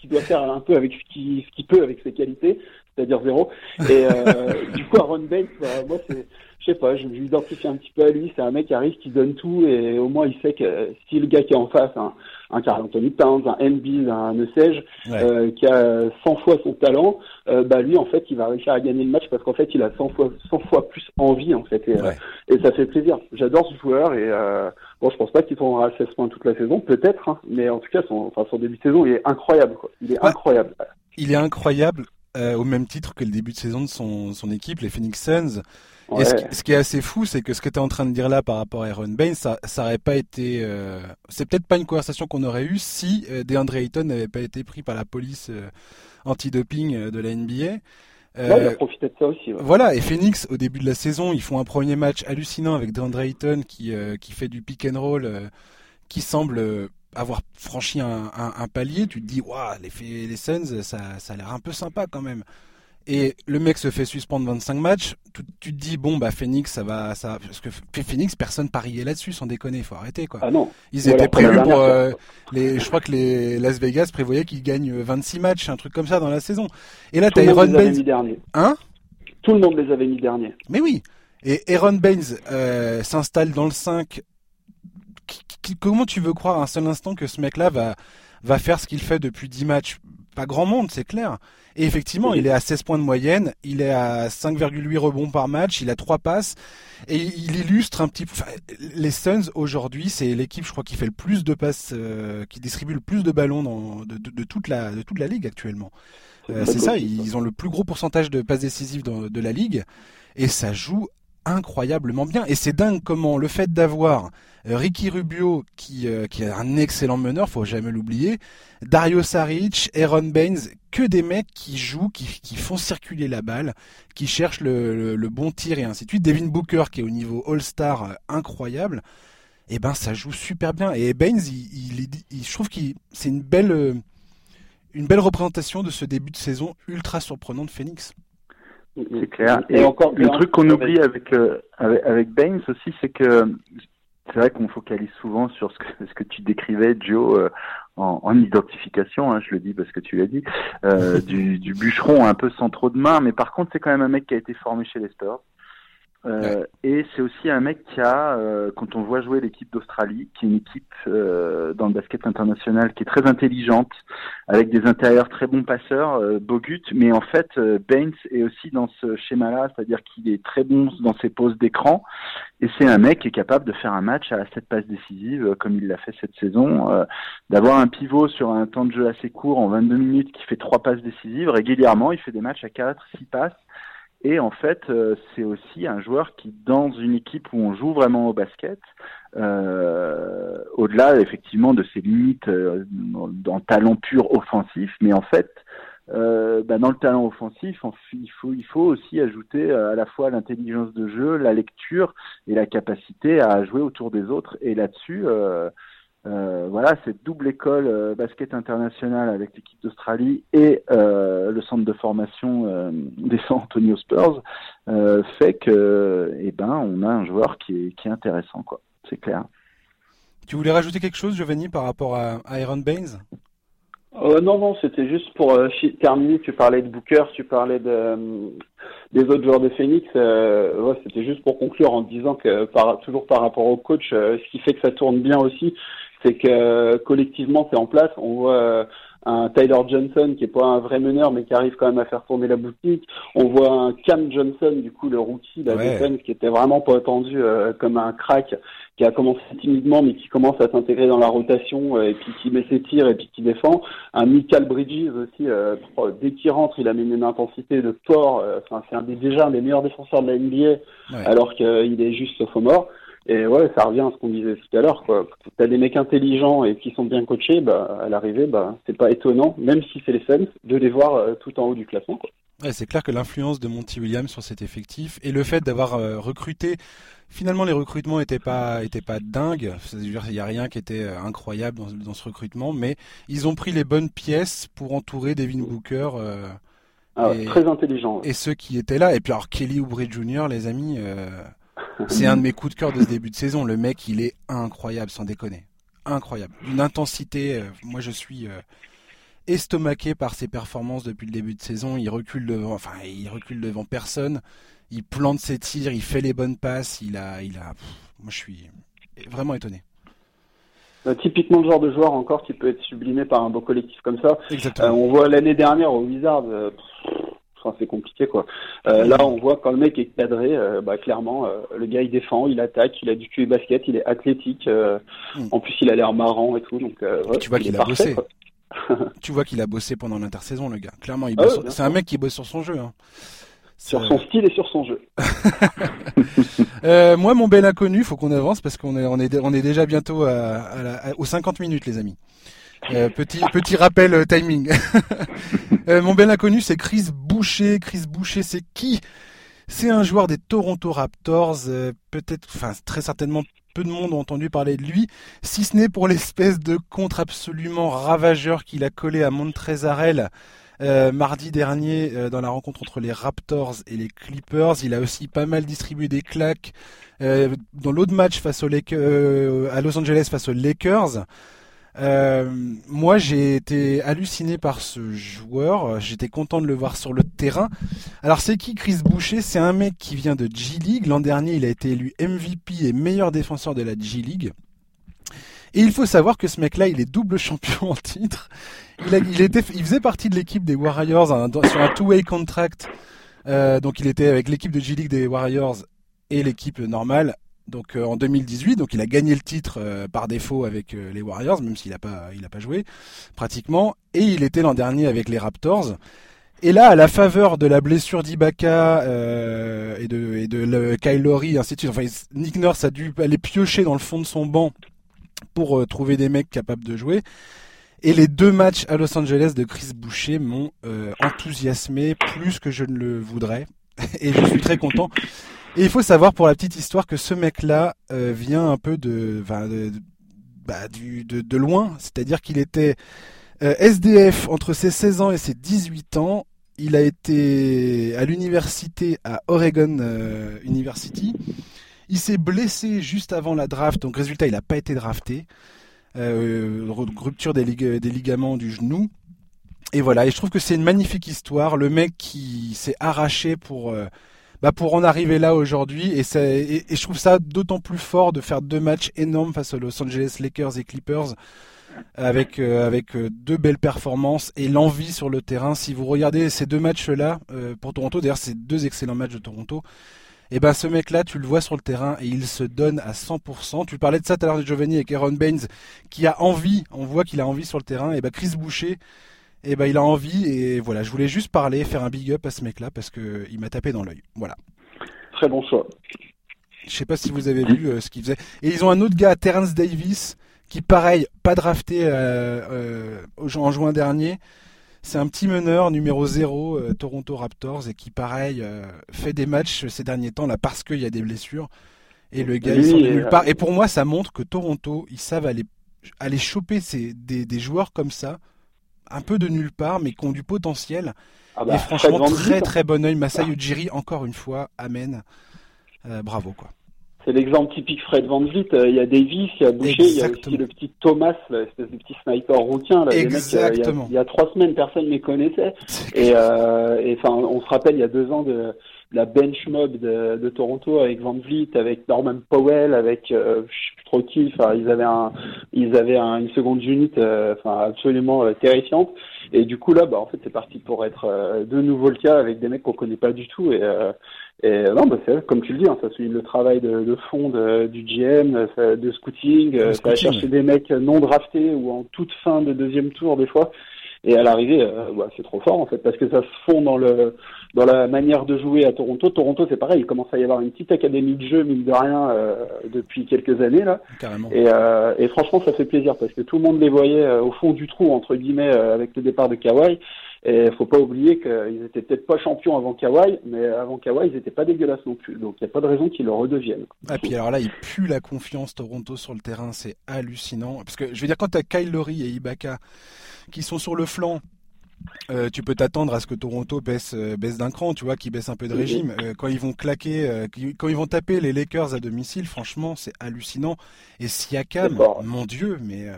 qui doit faire un peu avec ce qu'il ce qu'il peut avec ses qualités c'est-à-dire zéro. Et euh, du coup, Aaron Bates, bah, moi, c'est, je sais pas, je m'identifie un petit peu à lui. C'est un mec qui arrive, qui donne tout, et au moins, il sait que si le gars qui est en face, un, un Carl Anthony Towns, un NB, un ne sais euh, qui a 100 fois son talent, euh, bah lui, en fait, il va réussir à gagner le match parce qu'en fait, il a 100 fois, 100 fois plus envie, en fait. Et, euh, et ça fait plaisir. J'adore ce joueur, et bon, je pense pas qu'il tournera à 16 points toute la saison, peut-être, hein, mais en tout cas, son, enfin, son début de saison, il est incroyable, quoi. Il est incroyable. Il est incroyable euh, au même titre que le début de saison de son, son équipe, les Phoenix Suns. Et ce qui, est assez fou, c'est que ce que tu es en train de dire là par rapport à Aaron Baines, ça, ça aurait pas été. Euh, c'est peut-être pas une conversation qu'on aurait eue si euh, DeAndre Ayton n'avait pas été pris par la police anti-doping de la NBA. Ouais, il a profité de ça aussi. Voilà, et Phoenix, au début de la saison, ils font un premier match hallucinant avec DeAndre Ayton qui, qui fait du pick and roll, qui semble avoir franchi un, un, palier, tu te dis, waouh, les, les Suns, ça, ça a l'air un peu sympa quand même. Et le mec se fait suspendre 25 matchs. Tu, tu, te dis bon bah Phoenix ça va ça parce que Phoenix personne pariait là-dessus sans déconner il faut arrêter quoi. Ah non. Ils étaient prévus pour euh, les je crois que les Las Vegas prévoyaient qu'ils gagnent 26 matchs un truc comme ça dans la saison. Et là t'as Aaron Baines. Hein? Tout le monde les avait mis dernier. Mais oui. Et Aaron Baines euh, s'installe dans le 5 comment tu veux croire un seul instant que ce mec-là va, va faire ce qu'il fait depuis 10 matchs? Pas grand monde, c'est clair. Et effectivement, il est à 16 points de moyenne, il est à 5,8 rebonds par match, il a 3 passes, et il illustre un petit peu... les Suns, aujourd'hui, c'est l'équipe, je crois, qui fait le plus de passes, euh, qui distribue le plus de ballons dans, de, toute, la, de toute la ligue actuellement. Euh, c'est ça, ils ont le plus gros pourcentage de passes décisives de la ligue, et ça joue incroyablement bien. Et c'est dingue comment le fait d'avoir euh, Ricky Rubio, qui, euh, qui est un excellent meneur, faut jamais l'oublier, Dario Saric, Aaron Baines, que des mecs qui jouent, qui, font circuler la balle, qui cherchent le, le, bon tir et ainsi de suite. Devin Booker, qui est au niveau All-Star euh, incroyable, et eh ben ça joue super bien. Et Baines, il, il, je trouve que c'est une belle une belle représentation de ce début de saison ultra surprenant de Phoenix. C'est clair. Et, encore, le truc qu'on oublie avec, avec, avec Baines aussi, c'est que c'est vrai qu'on focalise souvent sur ce que, ce que tu décrivais, Joe, en, en, identification, hein, je le dis parce que tu l'as dit, euh, du, du, bûcheron un peu sans trop de main, mais par contre c'est quand même un mec qui a été formé chez les Spurs. Euh, Et c'est aussi un mec qui a, euh, quand on voit jouer l'équipe d'Australie, qui est une équipe euh, dans le basket international qui est très intelligente, avec des intérieurs très bons passeurs, Bogut, mais en fait Baines est aussi dans ce schéma-là, c'est-à-dire qu'il est très bon dans ses poses d'écran, et c'est un mec qui est capable de faire un match à cette passe décisive, comme il l'a fait cette saison, d'avoir un pivot sur un temps de jeu assez court en 22 minutes qui fait trois passes décisives. Régulièrement, il fait des matchs à 4, 6 passes et en fait, euh, c'est aussi un joueur qui, dans une équipe où on joue vraiment au basket, euh, au-delà effectivement de ses limites euh, dans, talent pur offensif, mais en fait, euh, bah, dans le talent offensif, il faut, il faut aussi ajouter à la fois l'intelligence de jeu, la lecture et la capacité à jouer autour des autres. Et là-dessus, euh, voilà, cette double école euh, basket international avec l'équipe d'Australie et euh, le centre de formation euh, des San Antonio Spurs fait que, eh ben, on a un joueur qui est, qui est intéressant, quoi. C'est clair. Tu voulais rajouter quelque chose, Giovanni, par rapport à Aaron Baines? Non, non, c'était juste pour terminer. Tu parlais de Booker, tu parlais de, des autres joueurs de Phoenix. ouais, c'était juste pour conclure en disant que par, toujours par rapport au coach, ce qui fait que ça tourne bien aussi, c'est que collectivement c'est en place. On voit euh, un Tyler Johnson qui est pas un vrai meneur mais qui arrive quand même à faire tourner la boutique. On voit un Cam Johnson du coup le rookie la ouais. qui était vraiment pas attendu euh, comme un crack qui a commencé timidement mais qui commence à s'intégrer dans la rotation euh, et puis qui met ses tirs et puis qui défend. Un Michael Bridges aussi dès qu'il rentre il a mis une intensité de port. Enfin c'est un des, déjà un des meilleurs défenseurs de la NBA alors qu'il est juste sophomore. Et ouais, ça revient à ce qu'on disait tout à l'heure, quoi. T'as des mecs intelligents et qui sont bien coachés, bah, à l'arrivée, bah, c'est pas étonnant, même si c'est les Suns, de les voir euh, tout en haut du classement, quoi. Ouais, c'est clair que l'influence de Monty Williams sur cet effectif et le fait d'avoir euh, recruté, finalement les recrutements étaient pas étaient pas dingues. C'est-à-dire il y a rien qui était euh, incroyable dans, dans, ce recrutement, mais ils ont pris les bonnes pièces pour entourer Devin Booker. Ah, très intelligent. Et ceux qui étaient là. Et puis alors Kelly Oubre Jr. les amis. C'est un de mes coups de cœur de ce début de saison. Le mec, il est incroyable, sans déconner. Incroyable. Une intensité. Euh, moi, je suis euh, estomaqué par ses performances depuis le début de saison. Il recule devant, enfin, il recule devant personne. Il plante ses tirs, il fait les bonnes passes. Il a, il a. moi, je suis vraiment étonné. Euh, typiquement le genre de joueur encore qui peut être sublimé par un beau collectif comme ça. Exactement. on voit l'année dernière au C'est compliqué quoi. Euh, là, on voit quand le mec est cadré, euh, bah, clairement, euh, le gars il défend, il attaque, il a du cul et basket, il est athlétique. Hmm. En plus, il a l'air marrant et tout, donc tu vois qu'il a bossé. tu vois qu'il a bossé pendant l'intersaison, le gars. Clairement, il ah c'est un mec qui bosse sur son jeu. Hein. Sur son style et sur son jeu. moi, mon bel inconnu, faut qu'on avance parce qu'on est, on est, on est déjà bientôt à, aux 50 minutes, les amis. Euh, petit petit rappel euh, timing. euh, mon bel inconnu, c'est Chris Boucher. Chris Boucher, c'est qui? C'est un joueur des Toronto Raptors. Euh, peut-être, enfin très certainement, peu de monde ont entendu parler de lui, si ce n'est pour l'espèce de contre absolument ravageur qu'il a collé à Montrezarel. Euh, mardi dernier dans la rencontre entre les Raptors et les Clippers. Il a aussi pas mal distribué des claques dans l'autre match face aux à Los Angeles face aux Lakers. Euh, moi, j'ai été halluciné par ce joueur. J'étais content de le voir sur le terrain. Alors, c'est qui Chris Boucher? C'est un mec qui vient de G League. L'an dernier, il a été élu MVP et meilleur défenseur de la G League. Et il faut savoir que ce mec-là, il est double champion en titre. Il, faisait partie de l'équipe des Warriors sur un two-way contract. Euh, donc, il était avec l'équipe de G League des Warriors et l'équipe normale donc euh, en 2018. Donc il a gagné le titre euh, par défaut avec euh, les Warriors, même s'il n'a pas, pas joué pratiquement. Et il était l'an dernier avec les Raptors. Et là, à la faveur de la blessure d'Ibaka et de, et Kyle Lowry, ainsi de suite, enfin, Nick Nurse a dû aller piocher dans le fond de son banc pour trouver des mecs capables de jouer. Et les deux matchs à Los Angeles de Chris Boucher m'ont enthousiasmé plus que je ne le voudrais. et je suis très content. Et il faut savoir pour la petite histoire que ce mec-là euh, vient un peu de, bah, de, de loin, c'est-à-dire qu'il était SDF, entre ses 16 ans et ses 18 ans, il a été à l'université à Oregon University. Il s'est blessé juste avant la draft, donc résultat, il n'a pas été drafté. rupture des, des ligaments du genou. Et voilà, et je trouve que c'est une magnifique histoire. Le mec qui s'est arraché pour, euh, bah pour en arriver là aujourd'hui. Et, et, et, je trouve ça d'autant plus fort de faire deux matchs énormes face aux Los Angeles Lakers et Clippers. Avec, euh, avec euh, deux belles performances et l'envie sur le terrain. Si vous regardez ces deux matchs-là pour Toronto, d'ailleurs c'est deux excellents matchs de Toronto, et eh ben ce mec-là, tu le vois sur le terrain et il se donne à 100%. Tu parlais de ça tout à l'heure de Giovanni avec Aaron Baines qui a envie, on voit qu'il a envie sur le terrain. Et ben Chris Boucher, et ben il a envie et voilà, je voulais juste parler, faire un big up à ce mec-là parce que il m'a tapé dans l'œil. Voilà. Très bon choix. Je sais pas si vous avez vu euh, ce qu'il faisait. Et ils ont un autre gars, Terence Davis, qui pareil, pas drafté euh, euh, en juin dernier. C'est un petit meneur numéro 0 Toronto Raptors et qui pareil fait des matchs ces derniers temps là parce qu'il y a des blessures et le gars il nulle part. Et pour moi ça montre que Toronto ils savent aller aller choper ces, des, des joueurs comme ça un peu de nulle part, mais qui ont du potentiel. Ah bah, et franchement, très très bon oeil. Masai Ujiri, encore une fois, amen. Euh, bravo quoi. C'est l'exemple typique Fred Van Vliet. Euh, il y a Davis, il y a Boucher, il y a aussi le petit Thomas, l'espèce de petit sniper rouquin. Là, Exactement. il, y a, trois semaines, personne ne les connaissait. Et, euh, enfin, on se rappelle, il y a deux ans de la bench mob de, de, Toronto avec Van Vliet, avec Norman Powell, avec euh, je sais plus trop qui. Enfin, ils avaient un, ils avaient un, une seconde unit, euh, enfin absolument euh, terrifiante. Et du coup là, bah en fait c'est parti pour être euh, de nouveau le cas avec des mecs qu'on connaît pas du tout. Et, et non, bah c'est comme tu le dis, hein, ça suit le travail de, de fond de, du GM, de scouting, ça va chercher des mecs non draftés ou en toute fin de deuxième tour des fois. Et à l'arrivée, bah, c'est trop fort en fait parce que ça se fond dans le dans la manière de jouer à Toronto. Toronto, c'est pareil, il commence à y avoir une petite académie de jeu, mine de rien, euh, depuis quelques années là. Et, euh, et, franchement, ça fait plaisir parce que tout le monde les voyait euh, au fond du trou entre guillemets avec le départ de Kawhi. Et faut pas oublier qu'ils étaient peut-être pas champions avant Kawhi, mais avant Kawhi, ils étaient pas dégueulasses non plus. Donc il n'y a pas de raison qu'ils le redeviennent. Ah puis alors là, il pue la confiance Toronto sur le terrain, c'est hallucinant. Parce que je veux dire, quand as Kyle Lowry et Ibaka qui sont sur le flanc euh, tu peux t'attendre à ce que Toronto baisse, euh, baisse d'un cran, tu vois, qui baisse un peu de régime. Euh, quand ils vont claquer, quand ils vont taper les Lakers à domicile, franchement, c'est hallucinant. Et Siakam, mon Dieu, mais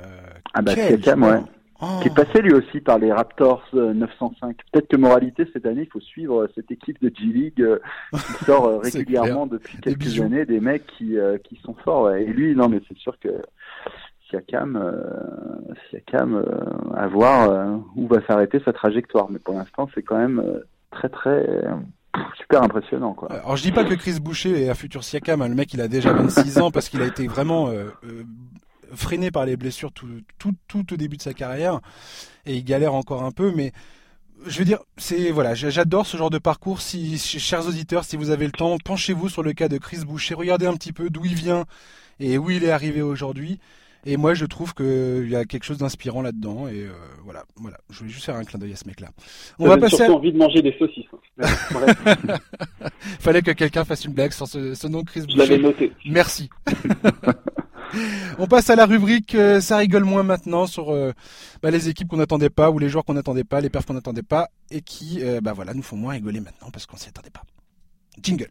ah bah Siakam, ouais. Oh. Qui est passé lui aussi par les Raptors 905. Peut-être que moralité cette année, il faut suivre cette équipe de G League qui sort régulièrement depuis quelques années des mecs qui qui sont forts. Et lui, non mais c'est sûr que Siakam, euh, Siakam euh, à voir euh, où va s'arrêter sa trajectoire. Mais pour l'instant, c'est quand même très très super impressionnant. Alors je dis pas que Chris Boucher est un futur Siakam, hein. le mec il a déjà 26 ans parce qu'il a été vraiment freiné par les blessures tout, tout, tout au début de sa carrière et il galère encore un peu mais je veux dire, c'est voilà, j'adore ce genre de parcours. Si, chers auditeurs, si vous avez le temps, penchez-vous sur le cas de Chris Boucher, regardez un petit peu d'où il vient et où il est arrivé aujourd'hui. Et moi, je trouve qu'il y a quelque chose d'inspirant là-dedans. Et euh, voilà, voilà. Je voulais juste faire un clin d'œil à ce mec-là. On va passer. Surtout envie de manger des saucisses. Hein. Fallait que quelqu'un fasse une blague sur ce, nom Chris Je l'avais noté. Merci. On passe à la rubrique euh, ça rigole moins maintenant sur euh, bah, les équipes qu'on n'attendait pas ou les joueurs qu'on n'attendait pas, les perfs qu'on n'attendait pas et qui bah voilà nous font moins rigoler maintenant parce qu'on s'y attendait pas. Jingle.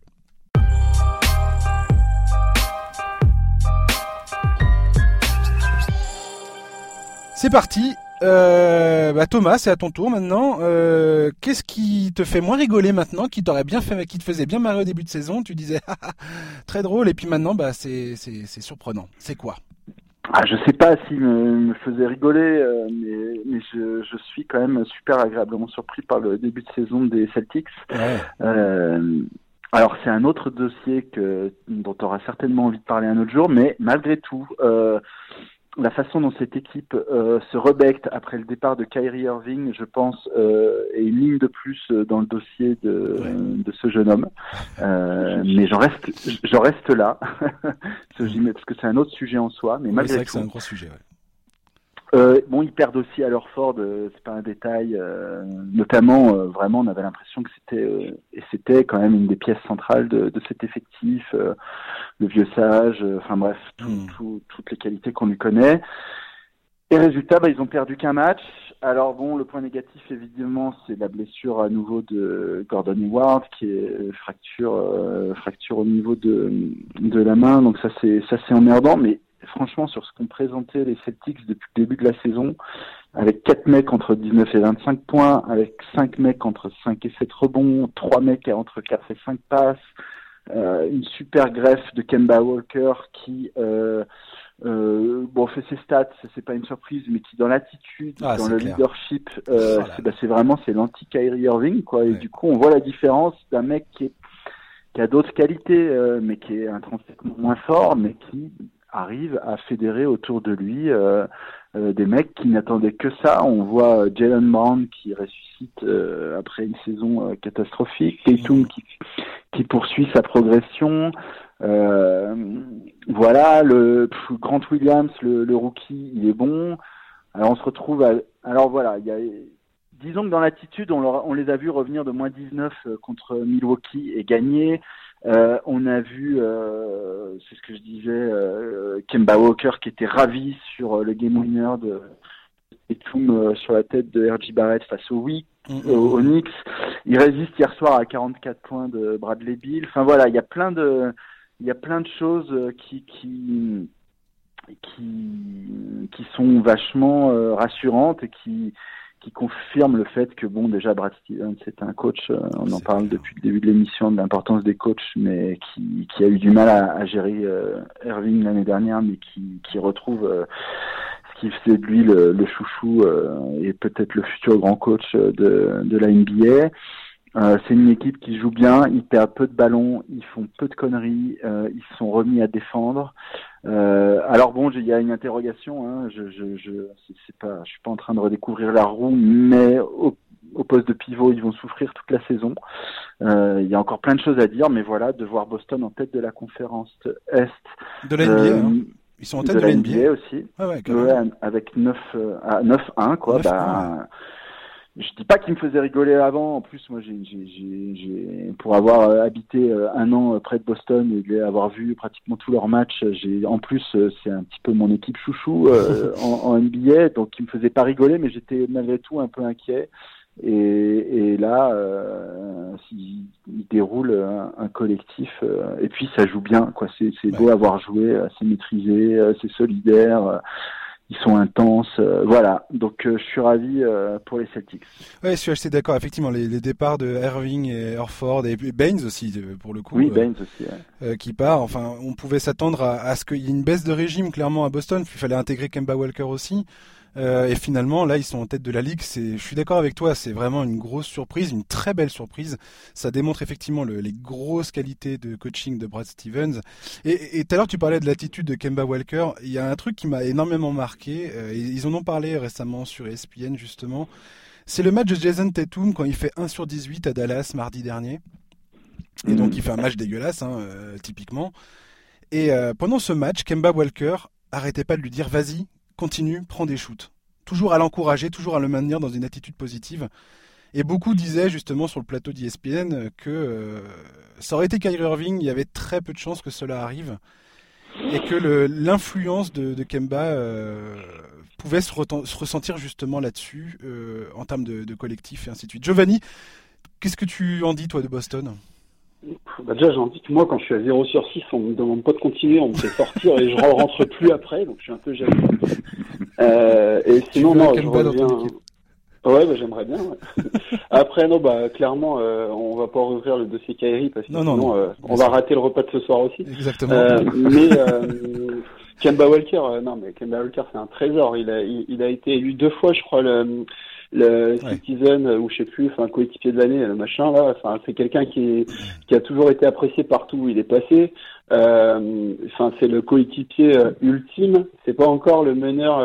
C'est parti. Euh, bah Thomas, c'est à ton tour maintenant. Euh, qu'est-ce qui te fait moins rigoler maintenant, qui t'aurait bien fait, qui te faisait bien marrer au début de saison? Tu disais ah, ah, très drôle, et puis maintenant, bah c'est surprenant. C'est quoi? Ah, je sais pas s'il me, faisait rigoler, euh, mais, mais je, je, suis quand même super agréablement surpris par le début de saison des Celtics. alors c'est un autre dossier que dont tu auras certainement envie de parler un autre jour, mais malgré tout, la façon dont cette équipe euh, se rebecte après le départ de Kyrie Irving, je pense, euh, est une ligne de plus euh, dans le dossier de, de ce jeune homme. Euh, mais j'en reste, j'en reste là, parce que c'est un autre sujet en soi. Mais malgré tout, c'est un gros sujet. Ouais. Euh, bon, ils perdent aussi à leur Ford, euh, c'est pas un détail. Euh, notamment, euh, vraiment, on avait l'impression que c'était et c'était quand même une des pièces centrales de, de cet effectif, le vieux sage. Enfin bref, tout, hmm. tout, toutes les qualités qu'on lui connaît. Et résultat, bah, ils ont perdu qu'un match. Alors bon, le point négatif évidemment, c'est la blessure à nouveau de Gordon Hayward, qui est fracture, fracture au niveau de, de la main. Donc ça c'est ça c'est emmerdant. Mais franchement, sur ce qu'ont présenté les Celtics depuis le début de la saison, avec quatre mecs entre 19 et 25 points, avec cinq mecs entre 5 et 7 rebonds, trois mecs entre 4 et 5 passes, euh, une super greffe de Kemba Walker qui euh, euh, bon fait ses stats, c'est pas une surprise, mais qui dans l'attitude, ah, dans le leadership, euh, bah, c'est vraiment c'est l'anti Kyrie Irving quoi. Et du coup, on voit la différence d'un mec qui est qui a d'autres qualités, mais qui est intrinsèquement moins fort, mais qui arrive à fédérer autour de lui euh, euh, des mecs qui n'attendaient que ça. On voit Jalen Brown qui ressuscite après une saison catastrophique, Tatum qui, qui poursuit sa progression. voilà, le Grant Williams, le, le, rookie, il est bon. Alors on se retrouve à... Alors voilà, il y a disons que dans l'attitude, on, on, les a vus revenir de moins 19 euh, contre Milwaukee et gagner. Euh, on a vu, euh, c'est ce que je disais, euh, Kemba Walker qui était ravi sur euh, le game winner de Etum sur la tête de RJ Barrett face au Wick, mm, au, mm, mm. Knicks. Il résiste hier soir à 44 points de Bradley Bill. Enfin voilà, il y a plein de, il y a plein de choses qui, qui, qui, qui sont vachement rassurantes et qui, qui confirme le fait que bon déjà Brad Stevens c'est un coach, euh, on en parle depuis le début de l'émission de l'importance des coachs, mais qui, qui a eu du mal à, à gérer euh, Irving l'année dernière, mais qui, qui retrouve euh, ce qui faisait de lui le, le chouchou et peut-être le futur grand coach de, de la NBA. Euh, c'est une équipe qui joue bien, ils perdent peu de ballons, ils font peu de conneries, euh, ils sont remis à défendre. Euh, alors bon, il y a une interrogation. Hein, je, je, je, c'est pas, je suis pas en train de redécouvrir la roue, mais au, au poste de pivot, ils vont souffrir toute la saison. Euh, il y a encore plein de choses à dire, mais voilà, de voir Boston en tête de la conférence Est. De la NBA, hein. Ils sont en tête de, la NBA, aussi. Ah ouais, avec 9 à 9-1 quoi. 9 bah, je dis pas qu'il me faisait rigoler avant. En plus, moi, j'ai, j'ai, pour avoir euh, habité euh, un an euh, près de Boston et avoir vu pratiquement tous leurs matchs, j'ai, en plus, c'est un petit peu mon équipe chouchou en, en, NBA, donc il me faisait pas rigoler, mais j'étais malgré tout un peu inquiet. Et, et là, euh, il, il, déroule un, collectif, et puis ça joue bien, quoi. C'est, c'est beau avoir joué, c'est maîtrisé, c'est solidaire ils sont intenses. Euh, voilà, donc euh, je suis ravi euh, pour les Celtics. Oui, je suis assez d'accord. Effectivement, les, les, départs de Irving et Orford et Baines aussi, pour le coup. Oui, Baines aussi. qui part. Enfin, on pouvait s'attendre à, à, ce qu'il y ait une baisse de régime clairement à Boston. Il fallait intégrer Kemba Walker aussi. Euh, et finalement, là, ils sont en tête de la ligue. C'est, je suis d'accord avec toi, c'est vraiment une grosse surprise, une très belle surprise. Ça démontre effectivement le, les grosses qualités de coaching de Brad Stevens. Et tout à l'heure, tu parlais de l'attitude de Kemba Walker. Il y a un truc qui m'a énormément marqué. Euh, ils en ont parlé récemment sur ESPN justement. C'est le match de Jason Tatum quand il fait 1 sur 18 à Dallas mardi dernier. Et donc il fait un match dégueulasse, hein, euh, typiquement. Et pendant ce match, Kemba Walker arrêtait pas de lui dire vas-y, continue, prends des shoots. Toujours à l'encourager, toujours à le maintenir dans une attitude positive. Et beaucoup disaient justement sur le plateau d'ESPN que euh, ça aurait été Kyrie Irving, il y avait très peu de chances que cela arrive. Et que l'influence de, Kemba euh, pouvait se, ressentir justement là-dessus, euh, en termes de, de, collectif et ainsi de suite. Giovanni, qu'est-ce que tu en dis toi de Boston? Bah déjà, j'en dis que moi, quand je suis à 0 sur 6, on me demande pas de continuer, on me fait sortir et je rentre plus après, donc je suis un peu jaloux. Euh, et sinon, non, je reviens... Ouais, bah, j'aimerais bien. Après, non, bah clairement, euh, on va pas rouvrir le dossier Kairi parce que sinon, euh, on va rater le repas de ce soir aussi. Exactement. Euh, mais Kemba Walker, non, mais Kemba Walker, c'est un trésor. Il a, il, a été élu deux fois, je crois, le, le Citizen ou je sais plus, enfin coéquipier de l'année, le machin là. Enfin, c'est quelqu'un qui, qui a toujours été apprécié partout où il est passé. Euh, enfin, c'est le coéquipier euh, ultime. C'est pas encore le meneur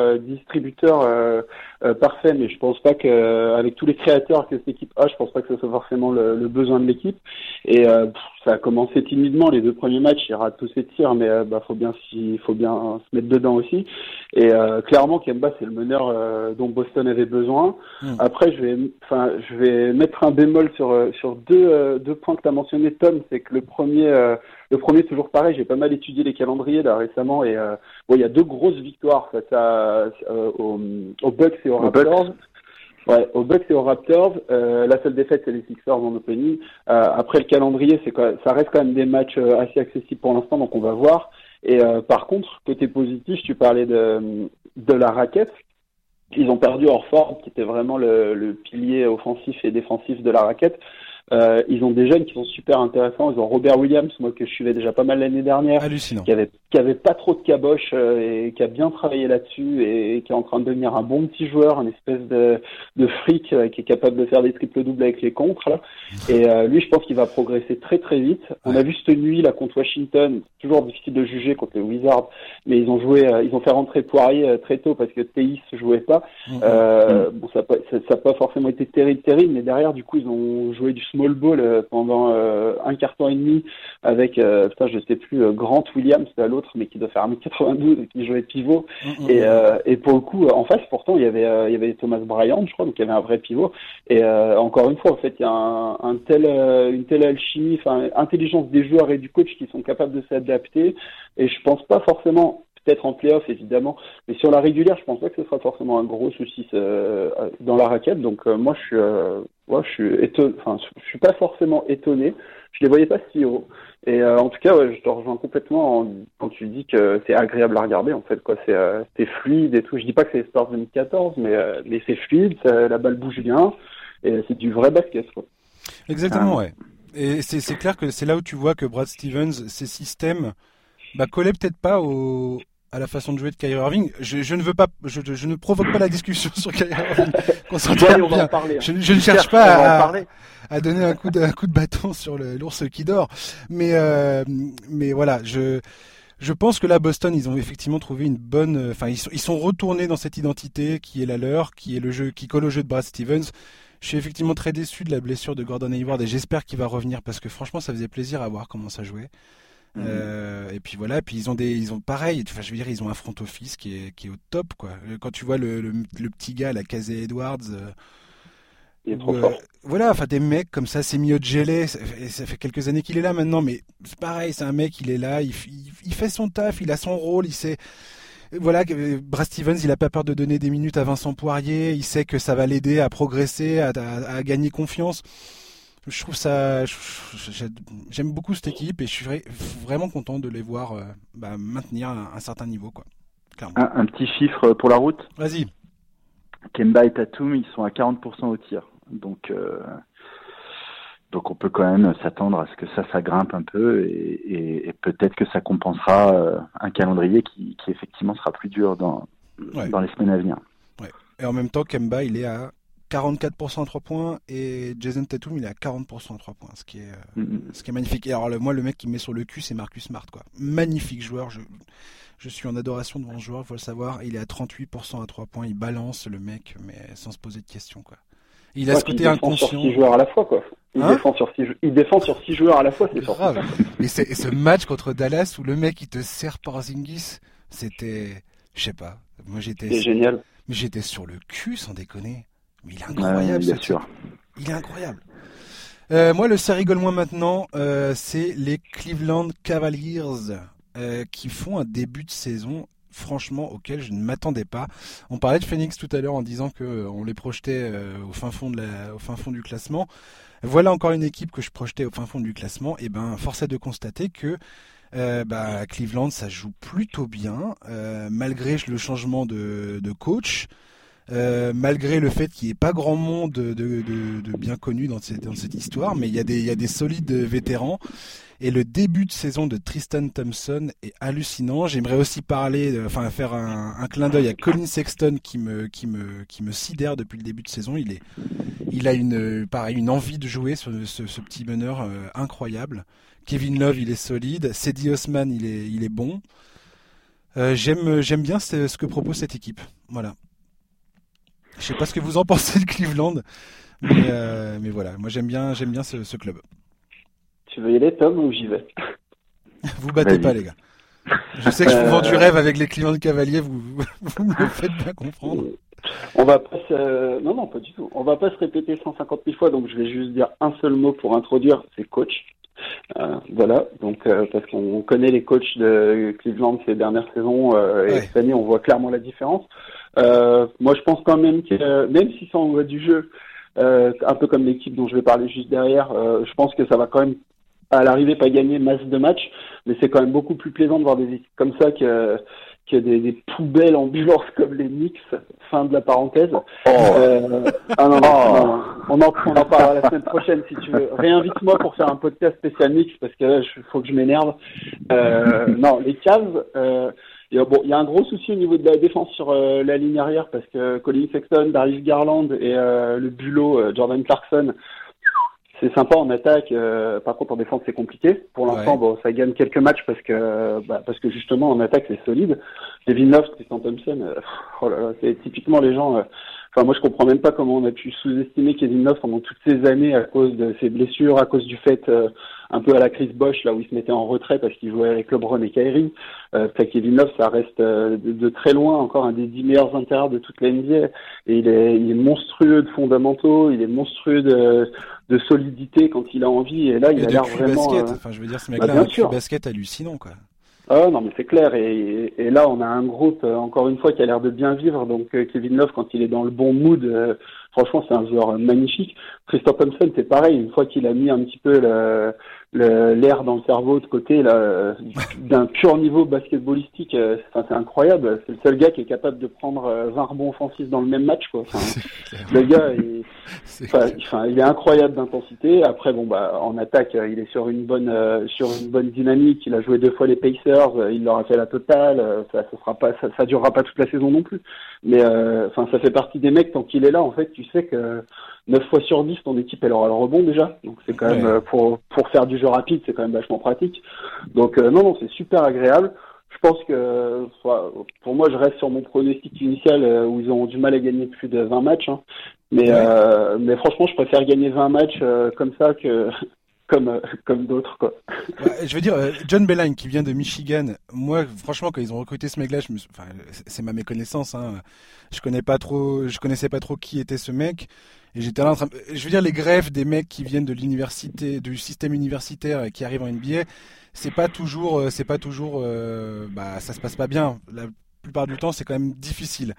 euh, parfait, mais je pense pas que avec tous les créateurs que cette équipe a, je pense pas que ce soit forcément le, le besoin de l'équipe. Et ça a commencé timidement les deux premiers matchs. Il rate tous ses tirs, mais bah faut bien s'il faut bien se mettre dedans aussi. Et euh, clairement, Kemba, c'est le meneur euh, dont Boston avait besoin. Mm. Après, je vais, enfin, je vais mettre un bémol sur euh, sur deux euh, deux points que tu as mentionné, Tom. C'est que le premier, euh, le premier, toujours pareil. J'ai pas mal étudié les calendriers là récemment, et euh, bon, il y a deux grosses victoires face à euh, aux, aux Bucks et aux, Raptors. Ouais, aux Bucks et aux Raptors. Euh, la seule défaite, c'est les Sixers en opening. Euh, après, le calendrier, c'est quoi Ça reste quand même des matchs euh, assez accessibles pour l'instant, donc on va voir. Et par contre, côté positif, tu parlais de, de la raquette. Ils ont perdu Orford, qui était vraiment le, le pilier offensif et défensif de la raquette. Euh, ils ont des jeunes qui sont super intéressants. Ils ont Robert Williams, moi que je suivais déjà pas mal l'année dernière, Hallucinant. qui avait qui avait pas trop de caboche euh, et qui a bien travaillé là-dessus et, qui est en train de devenir un bon petit joueur, une espèce de de freak euh, qui est capable de faire des triples doubles avec les contres là. Et euh, lui, je pense qu'il va progresser très très vite. On a vu cette nuit là contre Washington, toujours difficile de juger contre les Wizards, mais ils ont joué, euh, ils ont fait rentrer Poirier euh, très tôt parce que Théis jouait pas. Euh, bon, ça n'a pas, ça, ça a pas forcément été terrible, terrible, mais derrière, du coup, ils ont joué du small ball euh, pendant euh, un quart temps et demi avec, euh, putain, je sais plus, Grant Williams, c'est à l'autre, mais qui doit faire 1m92 et qui jouait pivot. Mhm. Et, euh, et pour le coup, en face, pourtant, il y avait, il y avait Thomas Bryant, je crois, donc il y avait un vrai pivot. Et encore une fois, en fait, il y a un, un tel, une telle alchimie, enfin, intelligence des joueurs et du coach qui sont capables de s'adapter. Et je pense pas forcément, peut-être en playoff évidemment, mais sur la régulière, je pense pas que ce sera forcément un gros souci euh, dans la raquette. Donc euh, moi, je suis, euh, ouais, je suis étonné, enfin, je suis pas forcément étonné. Je les voyais pas si haut. Et euh, en tout cas, ouais, je te rejoins complètement en- quand tu dis que c'est agréable à regarder. En fait, quoi, c'est fluide et tout. Je dis pas que c'est Spurs 2014, mais mais c'est fluide, ça- la balle bouge bien et c'est du vrai basket. Quoi. Exactement, Ah. ouais. Et c'est c'est clair que c'est là où tu vois que Brad Stevens, ses systèmes, bah, collaient peut-être pas au, à la façon de jouer de Kyrie Irving. Je, je ne veux pas, je, je ne provoque pas la discussion sur Kyrie Irving. Qu'on en parler. hein. Je, je ne cherche pas à, donner un coup de, un coup de bâton sur l'ours qui dort. Mais, euh, mais voilà, je, je pense que là, Boston, ils ont effectivement trouvé une bonne, euh, enfin, ils sont, ils sont retournés dans cette identité qui est la leur, qui est le jeu, qui colle au jeu de Brad Stevens. Je suis effectivement très déçu de la blessure de Gordon Hayward et j'espère qu'il va revenir parce que franchement, ça faisait plaisir à voir comment ça jouait. Mhm. Euh, et puis voilà, puis ils ont des, ils ont pareil. Enfin, je veux dire, ils ont un front office qui est, qui est au top, quoi. Quand tu vois le, le, le petit gars, la Casey Edwards. euh, Il est trop ou, euh, fort. voilà, enfin des mecs comme ça, c'est Mio Gelé, ça fait, ça fait quelques années qu'il est là maintenant, mais c'est pareil, c'est un mec, il est là, il, f- il, il fait son taf, il a son rôle, il sait. Voilà, Brad Stevens, il a pas peur de donner des minutes à Vincent Poirier, il sait que ça va l'aider à progresser, à, à- à gagner confiance. Je trouve ça, j'aime beaucoup cette équipe et je suis vra- vraiment content de les voir euh, bah, maintenir un, un certain niveau, quoi. Clairement. Un, un petit chiffre pour la route? Vas-y. Kemba et Tatum, ils sont à 40% au tir. Donc, euh, donc on peut quand même s'attendre à ce que ça, ça grimpe un peu et, et- et peut-être que ça compensera euh, un calendrier qui, qui effectivement sera plus dur dans, Ouais. dans les semaines à venir. Et en même temps, Kemba, il est à 44% à 3 points et Jason Tatum, il est à 40% à 3 points, ce qui est, euh, Mm, ce qui est magnifique. Et alors, le, moi, le mec qui me met sur le cul, c'est Marcus Smart, quoi. Magnifique joueur. Je, je suis en adoration devant ce joueur, faut le savoir. Il est à 38% à 3 points. Il balance le mec, mais sans se poser de questions, quoi. Il a Ouais, ce côté il défend sur inconscient. six joueurs à la fois, quoi. Il, Hein défend sur six, il défend sur six joueurs à la fois, c'est. Grave. Et, c'est- ce match contre Dallas où le mec il te sert Porzingis, c'était, je sais pas. Moi j'étais, génial. mais j'étais sur le cul sans déconner. Mais il est incroyable, bien sûr. Il est incroyable. Euh, moi, le ça rigole moins maintenant, euh, c'est les Cleveland Cavaliers euh, qui font un début de saison franchement auquel je ne m'attendais pas. On parlait de Phoenix tout à l'heure en disant que euh, on les projetait au fin fond de la, au fin fond du classement. Voilà encore une équipe que je projetais au fin fond du classement. Et ben, force est de constater que euh, bah, Cleveland, ça joue plutôt bien, euh, malgré le changement de, de coach. Euh, malgré le fait qu'il n'y ait pas grand monde de, de, de- bien connu dans cette, dans cette histoire, mais il y, a des, y a des solides vétérans. Et le début de saison de Tristan Thompson est hallucinant. J'aimerais aussi parler, euh, enfin faire un, un clin d'œil à Colin Sexton qui me, qui me, qui me sidère depuis le début de saison. Il est, il a une, pareil, une envie de jouer ce, ce, ce petit meneur euh, incroyable. Kevin Love, il est solide. Cedi Osman, il est, il est bon. Euh, j'aime, j'aime bien ce, ce que propose cette équipe. Voilà. Je sais pas ce que vous en pensez de Cleveland, mais, euh, mais voilà, moi j'aime bien, j'aime bien ce, ce club. Tu veux y aller, Tom, ou j'y vais? Vous battez pas, les gars. Je sais que je vous vends du rêve avec les clients de Cavalier, vous, vous me faites bien comprendre. On va pas se... Non, non, pas du tout. On va pas se répéter 150 000 fois, donc je vais juste dire un seul mot pour introduire, c'est coach. Euh, voilà, donc euh, parce qu'on connaît les coachs de Cleveland ces dernières saisons euh, et cette année on voit clairement la différence. Moi je pense quand même que même si ça envoie du jeu, un peu comme l'équipe dont je vais parler juste derrière, je pense que ça va quand même à l'arrivée pas gagner masse de matchs, mais c'est quand même beaucoup plus plaisant de voir des équipes comme ça que que des, des poubelles ambulances comme les Knicks. Fin de la parenthèse. Oh. Euh, ah non, non, on, en, on en parlera la semaine prochaine si tu veux. Réinvite-moi pour faire un podcast spécial Knicks parce que là, il faut que je m'énerve. Euh, non, les Cavs. Euh, il y, a, bon, il y a un gros souci au niveau de la défense sur euh, la ligne arrière parce que Colin Sexton, Darius Garland et euh, le bulot euh, Jordan Clarkson c'est sympa en attaque. Euh, par contre, en défense, c'est compliqué. Pour l'instant, bon, ça gagne quelques matchs parce que, bah, parce que justement, en attaque, c'est solide. Kevin Love, Tristan Thompson, euh, oh là là, c'est typiquement les gens. Euh, enfin, moi, je comprends même pas comment on a pu sous-estimer Kevin Love pendant toutes ces années à cause de ses blessures, à cause du fait un peu à la crise Bosch, là où il se mettait en retrait parce qu'il jouait avec LeBron et Kyrie. Euh, Kevin Love, ça reste de, de, très loin encore un des dix meilleurs intérieurs de toute la NBA. Et il est, il est monstrueux de fondamentaux, il est monstrueux de de solidité quand il a envie. Et là, il a l'air vraiment. Basket. Euh, enfin, je veux dire, ce mec-là bah, un basket hallucinant, quoi. Ah non, mais c'est clair. Et, et, là, on a un groupe, euh, encore une fois, qui a l'air de bien vivre. Donc, euh, Kevin Love, quand il est dans le bon mood, franchement, c'est un joueur magnifique. Christophe Thompson, c'est pareil. Une fois qu'il a mis un petit peu le, l'air dans le cerveau de côté là d'un pur niveau basketballistique euh, c'est incroyable. C'est le seul gars qui est capable de prendre 20 euh, rebonds offensifs dans le même match quoi. Le gars il, enfin, il est incroyable d'intensité. Après bon bah en attaque euh, il est sur une bonne sur une bonne dynamique. Il a joué deux fois les Pacers il leur a fait la totale. Ça ça sera pas ça, ça durera pas toute la saison non plus. Mais enfin ça fait partie des mecs tant qu'il est là en fait tu sais que 9 fois sur 10, ton équipe, elle aura le rebond déjà. Donc c'est quand même, euh, pour, pour faire du jeu rapide, c'est quand même vachement pratique. Donc euh, non, non, c'est super agréable. Je pense que, pour moi, je reste sur mon pronostic initial euh, où ils ont du mal à gagner plus de 20 matchs. Hein. Mais, mais franchement, je préfère gagner 20 matchs comme ça que, comme comme d'autres quoi. je veux dire John Beline qui vient de Michigan. Moi franchement quand ils ont recruté ce mec-là, c'est ma méconnaissance hein. Je connais connaissais pas trop qui était ce mec. Et j'étais en train, je veux dire, les grèves des mecs qui viennent de l'université, du système universitaire et qui arrivent en NBA, c'est pas toujours, euh, c'est pas toujours, euh, bah, ça se passe pas bien. La plupart du temps, c'est quand même difficile.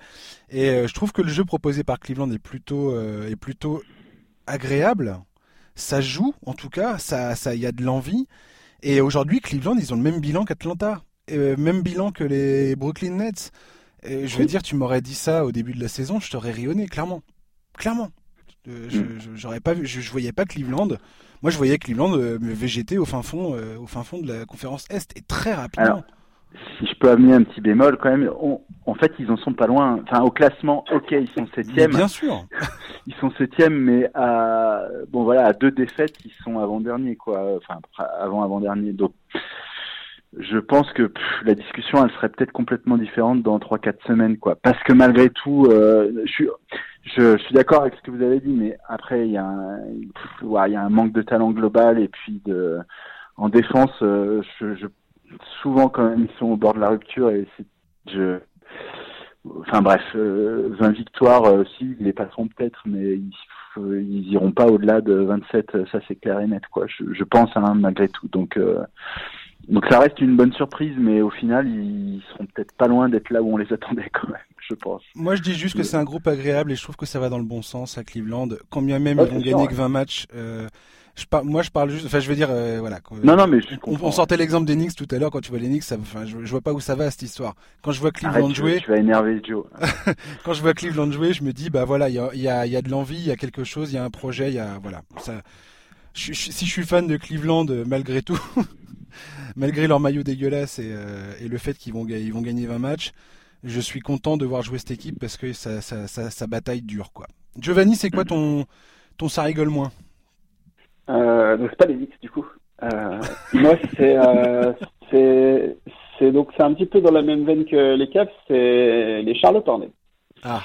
Et euh, je trouve que le jeu proposé par Cleveland est plutôt, est plutôt agréable. Ça joue, en tout cas, ça, ça, y a de l'envie. Et aujourd'hui, Cleveland, ils ont le même bilan qu'Atlanta, même bilan que les Brooklyn Nets. Et je veux dire, tu m'aurais dit ça au début de la saison, je t'aurais rayonné, clairement, clairement. Euh, je, mm. j'aurais pas, je, je, voyais pas Cleveland. Moi, je voyais Cleveland euh, végéter au fin fond, euh, au fin fond de la conférence Est et très rapidement. Si je peux amener un petit bémol quand même, en fait, ils en sont pas loin. Enfin, au classement, ok, ils sont septième. Bien sûr. ils sont septième, mais à bon voilà, à deux défaites, ils sont avant dernier quoi. Enfin, avant avant dernier. Donc, je pense que la discussion, elle serait peut-être complètement différente dans trois quatre semaines quoi. Parce que malgré tout, je suis je, suis d'accord avec ce que vous avez dit, mais après il y a un, il y a un manque de talent global et puis de en défense, euh, je, je, souvent quand même ils sont au bord de la rupture et c'est je enfin bref, 20 euh, victoires aussi, euh, ils les passeront peut-être, mais ils, ils iront pas au-delà de 27, ça c'est clair et net quoi. Je, je pense hein, malgré tout. Donc donc ça reste une bonne surprise, mais au final ils seront peut-être pas loin d'être là où on les attendait quand même je pense. Moi, je dis juste que c'est un groupe agréable et je trouve que ça va dans le bon sens à Cleveland. Combien même ils vont gagner que 20 matchs. Euh, je moi, je parle juste. Enfin, je veux dire, euh, voilà. Non, non, mais on, sortait l'exemple des Knicks tout à l'heure. Quand tu vois les Knicks, ça, enfin, je, vois pas où ça va cette histoire. Quand je vois Cleveland jouer, tu vas énerver Joe. quand je vois Cleveland jouer, je me dis, bah voilà, il y a, y, a, y a de l'envie, il y a quelque chose, il y a un projet, il y a, voilà. Ça, si je suis fan de Cleveland, euh, malgré tout, malgré leur maillot dégueulasse et, et le fait qu'ils vont, ils vont gagner 20 matchs, je suis content de voir jouer cette équipe parce que ça, ça, ça, bataille dure. Quoi. Giovanni, c'est quoi ton, ton ça rigole moins? Euh, c'est pas les Knicks du coup. Euh, moi, c'est, euh, c'est, c'est donc c'est un petit peu dans la même veine que les Cavs, c'est les Charlotte Hornets. Ah.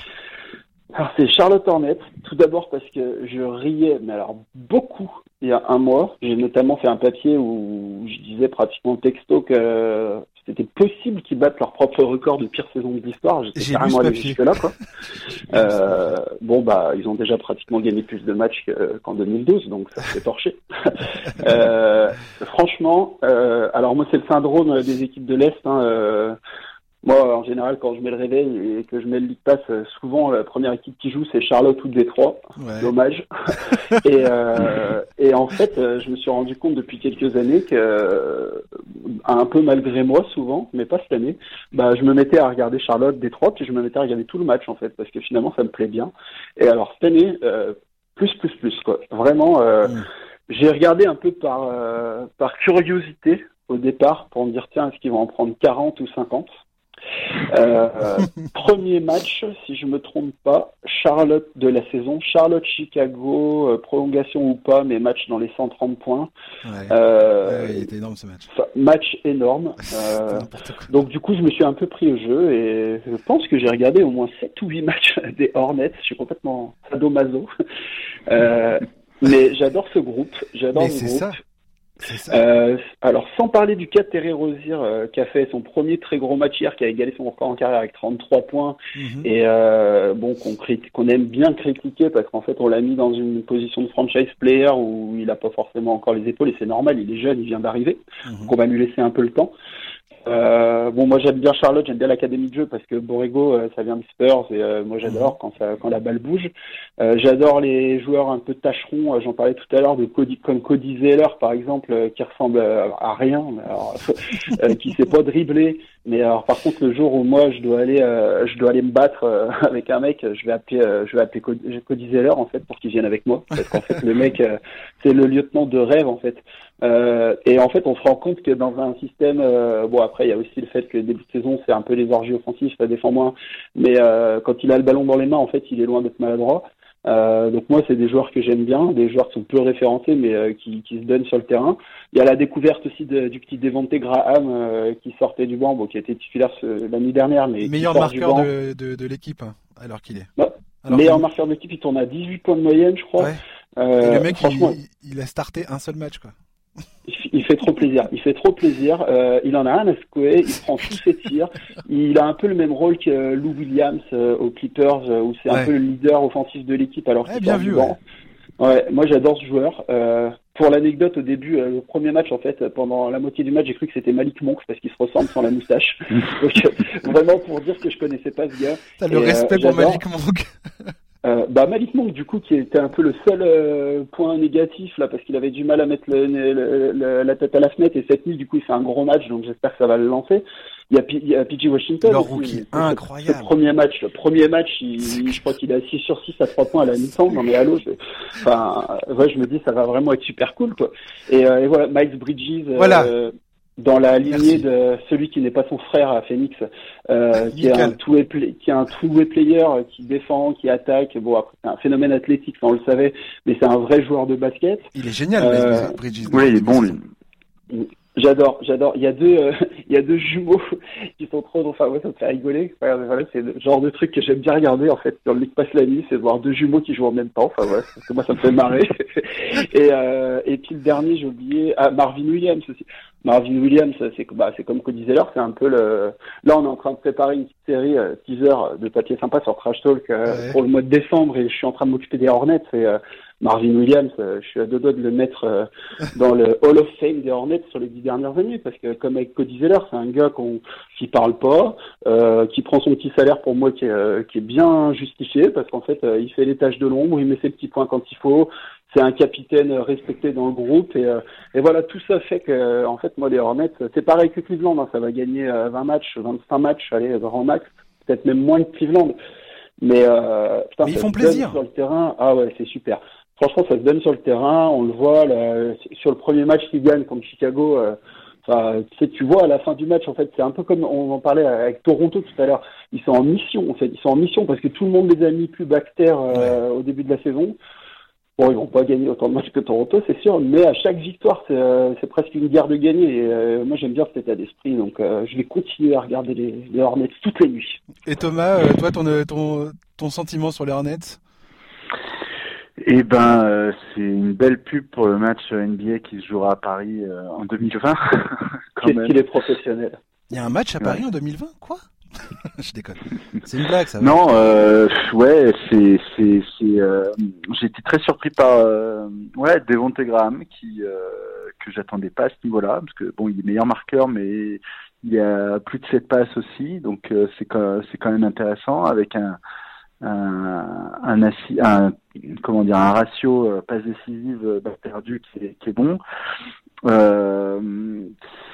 Alors c'est Charlotte Hornets, tout d'abord parce que je riais, mais alors beaucoup il y a un mois. J'ai notamment fait un papier où je disais pratiquement texto que c'était possible qu'ils battent leur propre record de pire saison de l'histoire. J'étais carrément allé jusque là, quoi. euh, bon, bah, ils ont déjà pratiquement gagné plus de matchs qu'en 2012, donc ça s'est torché. euh, franchement, euh, alors moi, c'est le syndrome des équipes de l'Est. Hein, euh, moi, en général, quand je mets le réveil et que je mets le League Pass, euh, souvent la première équipe qui joue, c'est Charlotte ou Détroit. Ouais. Dommage. et, euh, et en fait, euh, je me suis rendu compte depuis quelques années que, un peu malgré moi, souvent, mais pas cette année, bah, je me mettais à regarder Charlotte, Détroit, puis je me mettais à regarder tout le match en fait, parce que finalement, ça me plaît bien. Et alors cette année, euh, plus, plus, plus, quoi. Vraiment, euh, mm. j'ai regardé un peu par par curiosité au départ pour me dire tiens, est-ce qu'ils vont en prendre 40 ou 50 euh, premier match, si je me trompe pas, Charlotte de la saison, Charlotte-Chicago, euh, prolongation ou pas, mais match dans les 130 points. Ouais. Euh, ouais, il était énorme ce match. Match énorme. Donc du coup, je me suis un peu pris au jeu et je pense que j'ai regardé au moins 7 ou 8 matchs des Hornets. Je suis complètement sadomaso. mais j'adore ce groupe. J'adore ce groupe. Ça. Euh, alors, sans parler du cas de Terry Rozier, euh, qui a fait son premier très gros match hier, qui a égalé son record en carrière avec 33 points, mm-hmm. et euh, bon, qu'on qu'on aime bien critiquer parce qu'en fait, on l'a mis dans une position de franchise player où il n'a pas forcément encore les épaules, et c'est normal, il est jeune, il vient d'arriver, mm-hmm. donc on va lui laisser un peu le temps. Euh, bon, moi j'aime bien Charlotte, j'aime bien l'académie de jeu parce que Borrego, euh, ça vient de Spurs et euh, moi j'adore quand ça, quand la balle bouge. Euh, j'adore les joueurs un peu tâcherons. J'en parlais tout à l'heure de Cody, comme Cody Zeller par exemple, qui ressemble à rien, alors, qui sait pas dribbler. Mais alors par contre le jour où moi je dois aller, je dois aller me battre avec un mec, je vais appeler, je vais appeler Cody, Zeller en fait pour qu'il vienne avec moi parce qu'en fait le mec c'est le lieutenant de rêve en fait. Euh, et en fait, on se rend compte que dans un système, euh, bon après, il y a aussi le fait que début de saison, c'est un peu les orgies offensives, ça défend moins. Mais euh, quand il a le ballon dans les mains, en fait, il est loin d'être maladroit. Euh, donc moi, c'est des joueurs que j'aime bien, des joueurs qui sont peu référencés, mais euh, qui, qui, se donnent sur le terrain. Il y a la découverte aussi de, du petit Devonté Graham euh, qui sortait du banc, bon, qui a été titulaire l'année dernière, mais meilleur marqueur de, de, de l'équipe hein, alors qu'il est. Bah, meilleur marqueur de l'équipe, il tourne à 18 points de moyenne, je crois. Ouais. le mec, il, il a starté un seul match, quoi il fait trop plaisir. Il fait trop plaisir. Euh, il en a un à secouer. Il prend tous ses tirs. Il a un peu le même rôle que Lou Williams euh, aux Clippers, euh, où c'est un peu le leader offensif de l'équipe. Alors ouais, bien vu. Ouais. ouais. moi j'adore ce joueur. Euh, pour l'anecdote, au début, le premier match, en fait, pendant la moitié du match, j'ai cru que c'était Malik Monk parce qu'il se ressemble sans la moustache. Donc, vraiment pour dire que je connaissais pas ce gars. T'as le respect pour Malik Monk. Euh, bah Malik Monk du coup qui était un peu le seul euh, point négatif là parce qu'il avait du mal à mettre le, le, le, la tête à la fenêtre et cette nuit du coup il fait un gros match donc j'espère que ça va le lancer. Il y a, P il y a PG Washington. Leur rookie incroyable. Le premier match, le premier match, il, je crois qu'il a 6 sur 6 à 3 points à la mi-temps. Non mais allô, je, enfin, ouais, je me dis ça va vraiment être super cool quoi. Et, euh, et voilà, Miles Bridges. Voilà. Dans la lignée de celui qui n'est pas son frère à Phoenix, euh, qui, est un two qui est un two-way player, euh, qui défend, qui attaque. Bon, après, c'est un phénomène athlétique, ça on le savait, mais c'est un vrai joueur de basket. Il est génial, euh, Bridges. Oui, il est bon, lui. J'adore, j'adore. Il y a deux, euh, il y a deux jumeaux qui sont trop, enfin ouais, ça me fait rigoler. Voilà, c'est le genre de truc que j'aime bien regarder en fait. Dans le League Pass la nuit, c'est de voir deux jumeaux qui jouent en même temps. Enfin ouais, parce que moi ça me fait marrer. et euh, et puis le dernier, j'ai oublié, ah, Marvin Williams aussi. Marvin Williams, c'est bah, c'est comme disait Zeller, c'est un peu le. Là, on est en train de préparer une petite série euh, teaser de papier sympa sur Trash Talk euh, ouais. pour le mois de décembre et je suis en train de m'occuper des Hornets. Et, euh, Marvin Williams, euh, je suis à deux doigts de le mettre euh, dans le Hall of Fame des Hornets sur les dix dernières années, parce que comme avec Cody Zeller, c'est un gars qu'on qui parle pas, euh, qui prend son petit salaire pour moi qui est, qui est bien justifié, parce qu'en fait, il fait les tâches de l'ombre, il met ses petits points quand il faut, c'est un capitaine respecté dans le groupe et, et, voilà tout ça fait que en fait moi les Hornets c'est pareil que Cleveland hein, ça va gagner 20 matchs 25 matchs allez grand max peut-être même moins que Cleveland. Mais, euh, putain, mais ils font plaisir. sur le terrain. Ah ouais c'est super franchement, ça se donne sur le terrain. On le voit là, sur le premier match qu'ils gagnent contre Chicago. Euh, Enfin, tu, vois à la fin du match, en fait, c'est un peu comme on en parlait avec Toronto tout à l'heure. Ils sont en mission, en fait. Ils sont en mission parce que tout le monde les a mis plus bactères euh, ouais. au début de la saison. Bon, ils vont pas gagner autant de matchs que Toronto, c'est sûr, mais à chaque victoire, c'est euh, presque une guerre de gagner. Et euh, moi, j'aime bien cet état d'esprit, donc je vais continuer à regarder les, les Hornets toutes les nuits. Et Thomas, toi, ton, ton, ton sentiment sur les Hornets? Eh ben, euh, c'est une belle pub pour le match NBA qui se jouera à Paris euh, en 2020. Qu'est-ce qu'il est professionnel. Il y a un match à Paris en 2020 Quoi Je déconne. C'est une blague, ça. Non, euh, ouais, c'est, c'est, c'est. Euh, j'ai été très surpris par, euh, ouais, Devonte Graham qui euh, que j'attendais pas à ce niveau-là, parce que bon, il est meilleur marqueur, mais il a plus de 7 passes aussi, donc euh, c'est quand, c'est quand même intéressant avec un un, comment dire un ratio euh, passe décisive perdu qui est, qui est bon. Euh,